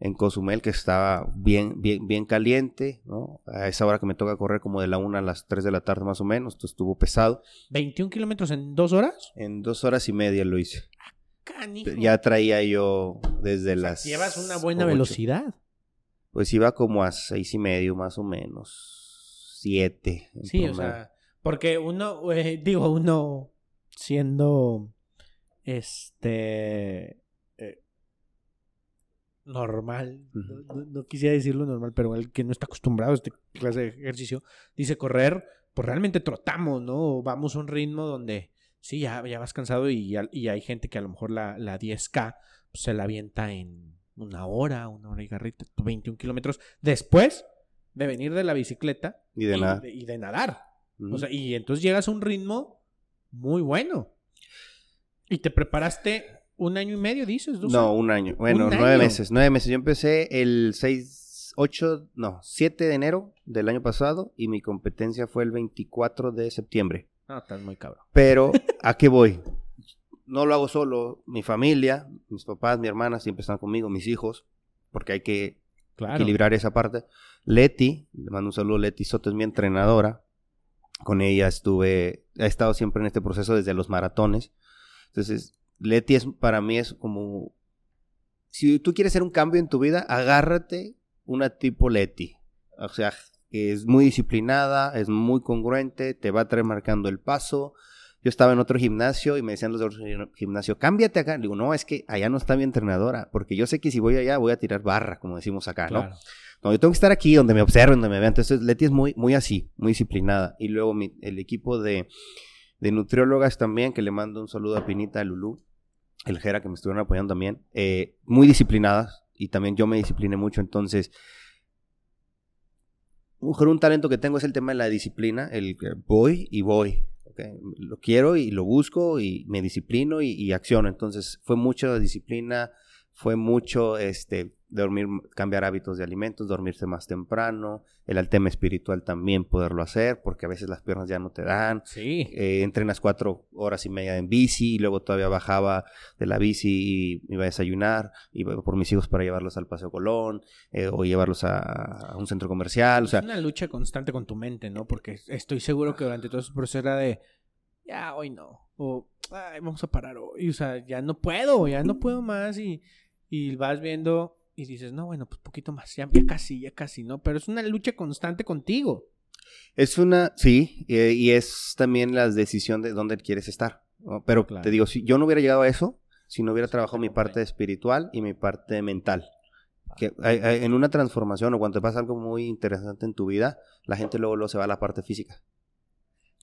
en Cozumel, que estaba bien, bien, bien caliente, ¿no? A esa hora que me toca correr como de la 1 a las 3 de la tarde más o menos, esto estuvo pesado. 21 kilómetros en dos horas. En dos horas y media lo hice. Canijo. Ya traía yo desde O sea, las... Llevas una buena ocho. velocidad. Pues iba como a seis y medio más o menos. siete. Sí, o sea, porque uno, eh, digo, uno siendo este eh, normal, no quisiera decirlo normal, pero el que no está acostumbrado a este clase de ejercicio, dice correr, pues realmente trotamos, ¿no? Vamos a un ritmo donde sí, ya, ya vas cansado y, y hay gente que a lo mejor la, la 10K pues, se la avienta en una hora, una hora y garrita, 21 kilómetros, después de venir de la bicicleta Y de nada. y de nadar. Ujú. O sea, y entonces llegas a un ritmo muy bueno. Y te preparaste un año y medio, dices, dos No, años? un año. Bueno, ¿Un nueve año? meses. Nueve meses. Yo empecé el 6, 8, no, 7 de enero del año pasado y mi competencia fue el 24 de septiembre. No, estás muy cabrón. Pero, ¿a qué voy? No lo hago solo. Mi familia, mis papás, mi hermana siempre están conmigo, mis hijos, porque hay que Claro. equilibrar esa parte. Leti, le mando un saludo, Leti Soto es mi entrenadora. Con ella estuve, he estado siempre en este proceso desde los maratones. Entonces, Leti es, para mí es como, si tú quieres hacer un cambio en tu vida, agárrate una tipo Leti. O sea, es muy disciplinada, es muy congruente, te va a traer marcando el paso. Yo estaba en otro gimnasio y me decían los de otro gimnasio, cámbiate acá. Le digo, no, es que allá no está mi entrenadora, porque yo sé que si voy allá voy a tirar barra, como decimos acá, ¿no? Claro. No, yo tengo que estar aquí donde me observen, donde me vean. Entonces, Leti es muy, muy así, muy disciplinada. Y luego mi- el equipo de, de nutriólogas también, que le mando un saludo a Pinita, a Lulú, el Jera, que me estuvieron apoyando también, eh, muy disciplinadas. Y también yo me discipliné mucho. Entonces, mejor un talento que tengo es el tema de la disciplina, el que voy y voy. Lo quiero y lo busco y me disciplino y, y acciono. Entonces, fue mucha disciplina, fue mucho este dormir, cambiar hábitos de alimentos, dormirse más temprano, el tema espiritual también poderlo hacer, porque a veces las piernas ya no te dan. Sí. Eh, entrenas cuatro horas y media en bici y luego todavía bajaba de la bici y iba a desayunar, iba por mis hijos para llevarlos al Paseo Colón eh, o llevarlos a, a un centro comercial, o sea, es una lucha constante con tu mente, ¿no? Porque estoy seguro que durante todo ese proceso era de, ya, hoy no. O, "Ay, vamos a parar hoy. O sea, ya no puedo, ya no puedo más. Y, y vas viendo y dices, no, bueno, pues poquito más, ya, ya casi, ya casi, ¿no? Pero es una lucha constante contigo. Es una, sí, eh, y es también la decisión de dónde quieres estar. ¿no? Pero Claro. te digo, si yo no hubiera llegado a eso, si no hubiera trabajado mi parte espiritual y mi parte mental. Que hay- hay- en una transformación o cuando te pasa algo muy interesante en tu vida, la gente luego, luego se va a la parte física.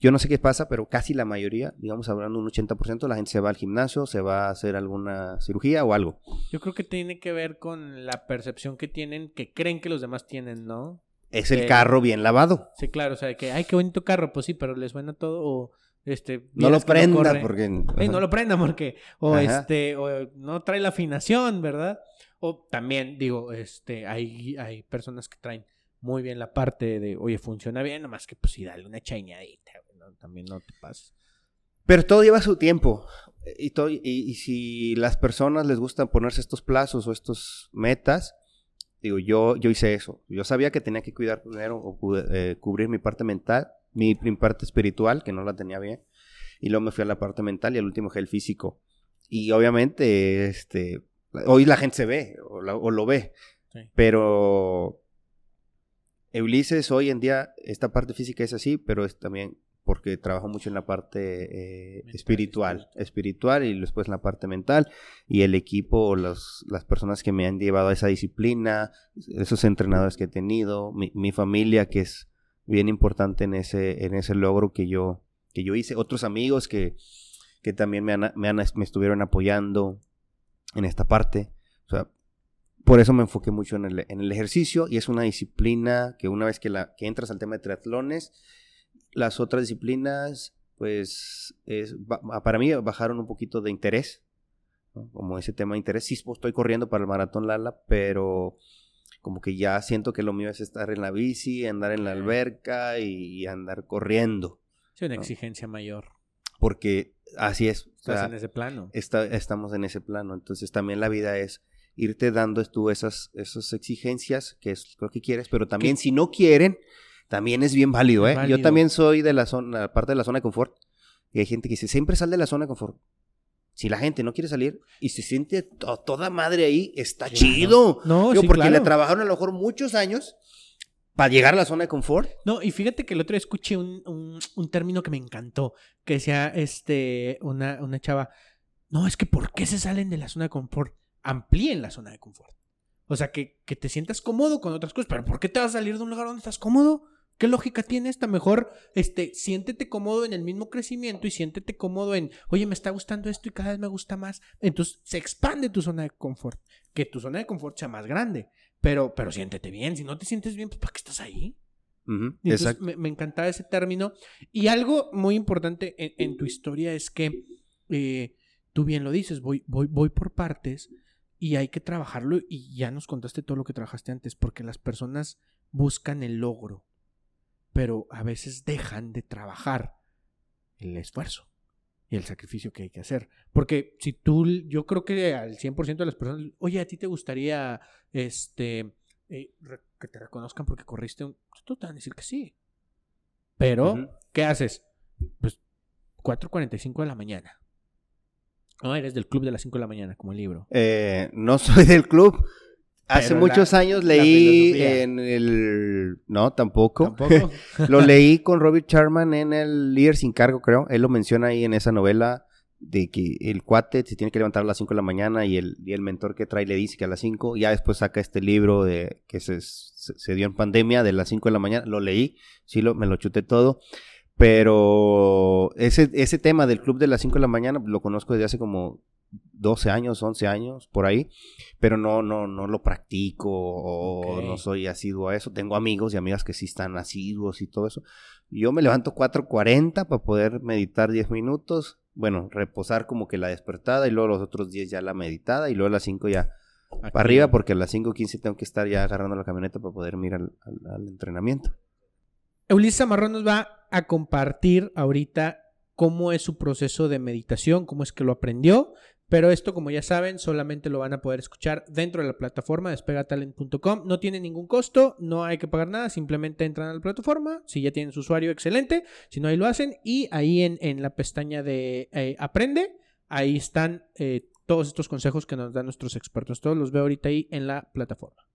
Yo no sé qué pasa, pero casi la mayoría, digamos hablando un 80%, la gente se va al gimnasio, se va a hacer alguna cirugía o algo. Yo creo que tiene que ver con la percepción que tienen, que creen que los demás tienen, ¿no? Es el carro bien lavado. Sí, claro, o sea, que, ay, qué bonito carro, pues sí, pero les suena todo, o, este... No lo prenda porque... Ey, no lo prenda porque o Ajá. este o no trae la afinación, ¿verdad? O también digo, este hay hay personas que traen muy bien la parte de, oye, funciona bien, nomás que pues sí dale una chañadita, güey, ¿no? también no te pases. Pero todo lleva su tiempo. Y, todo- y, y si las personas les gusta ponerse estos plazos o estos metas, digo, yo, yo hice eso. Yo sabía que tenía que cuidar primero o eh, cubrir mi parte mental, mi, mi parte espiritual, que no la tenía bien. Y luego me fui a la parte mental y al último el físico. Y obviamente, este, hoy la gente se ve o, la- o lo ve. Sí. Pero Ulises hoy en día, esta parte física es así, pero es también porque trabajo mucho en la parte eh, Mental, espiritual, espiritual. y después en la parte mental y el equipo, los, las personas que me han llevado a esa disciplina, esos entrenadores que he tenido, mi, mi familia que es bien importante en ese, en ese logro que yo, que yo hice, otros amigos que, que también me, han, me, han- me estuvieron apoyando en esta parte, o sea, por eso me enfoqué mucho en el, en el ejercicio y es una disciplina que una vez que, la, que entras al tema de triatlones, las otras disciplinas, pues, es, para mí bajaron un poquito de interés, ¿no? como ese tema de interés. Sí, estoy corriendo para el maratón Lala, pero como que ya siento que lo mío es estar en la bici, andar en la alberca y, andar corriendo, Sí, una No. exigencia mayor. porque así es. o Estás sea, en ese plano. está- estamos en ese plano. Entonces también la vida es irte dando tú esas, esas exigencias que es lo que quieres, pero también si no quieren, también es bien válido, ¿eh? válido. Yo también soy de la zona, parte de la zona de confort. Y hay gente que dice, siempre sal de la zona de confort. Si la gente no quiere salir y se siente to- toda madre ahí, está chido. No, Digo, sí, porque claro. le trabajaron a lo mejor muchos años para llegar a la zona de confort. No, y fíjate que el otro día escuché un, un, un término que me encantó, que decía este, una, una chava, no, es que ¿por qué se salen de la zona de confort? Amplíen la zona de confort. O sea, que, que te sientas cómodo con otras cosas, pero ¿por qué te vas a salir de un lugar donde estás cómodo? ¿Qué lógica tiene esta? Mejor, este, siéntete cómodo en el mismo crecimiento y siéntete cómodo en, oye, me está gustando esto y cada vez me gusta más. Entonces se expande tu zona de confort. Que tu zona de confort sea más grande. Pero, pero siéntete bien. Si no te sientes bien, pues ¿para qué estás ahí? Entonces Exacto. me, me encantaba ese término. Y algo muy importante en, en tu historia es que eh, tú bien lo dices, voy, voy, voy por partes y hay que trabajarlo. Y ya nos contaste todo lo que trabajaste antes, porque las personas buscan el logro, pero a veces dejan de trabajar el esfuerzo y el sacrificio que hay que hacer. Porque si tú, yo creo que al 100% de las personas, oye, a ti te gustaría este, eh, que te reconozcan porque corriste un... Tú te van a decir que sí. Pero. ¿qué haces? Pues 4.45 de la mañana. No, eres del club de las 5 de la mañana, como el libro. Eh, no soy del club. Hace muchos la- años leí en el... No, tampoco. Tampoco. Lo leí con Robert Charman en el Líder sin cargo, creo. Él lo menciona ahí en esa novela de que el cuate se tiene que levantar a las 5 de la mañana y el, y el mentor que trae le dice que a las 5. Ya después saca este libro de que se, se- se dio en pandemia de las 5 de la mañana. Lo leí, sí, lo, me lo chuté todo. Pero ese, ese tema del club de las 5 de la mañana lo conozco desde hace como 12 años, 11 años, por ahí. Pero no, no, no lo practico o no soy asiduo a eso. Tengo amigos y amigas que sí están asiduos y todo eso. Yo me levanto 4.40 para poder meditar 10 minutos. Bueno, reposar como que la despertada y luego los otros 10 ya la meditada y luego a las 5 ya para arriba porque a las 5.15 tengo que estar ya agarrando la camioneta para poder ir al, al- al entrenamiento. Ulises Amarrón nos va a compartir ahorita cómo es su proceso de meditación, cómo es que lo aprendió. Pero esto, como ya saben, solamente lo van a poder escuchar dentro de la plataforma despegatalent.com. No tiene ningún costo, no hay que pagar nada, simplemente entran a la plataforma. Si ya tienen su usuario, excelente. Si no, ahí lo hacen. Y ahí en, en la pestaña de eh, Aprende, ahí están eh, todos estos consejos que nos dan nuestros expertos. Todos los veo ahorita ahí en la plataforma.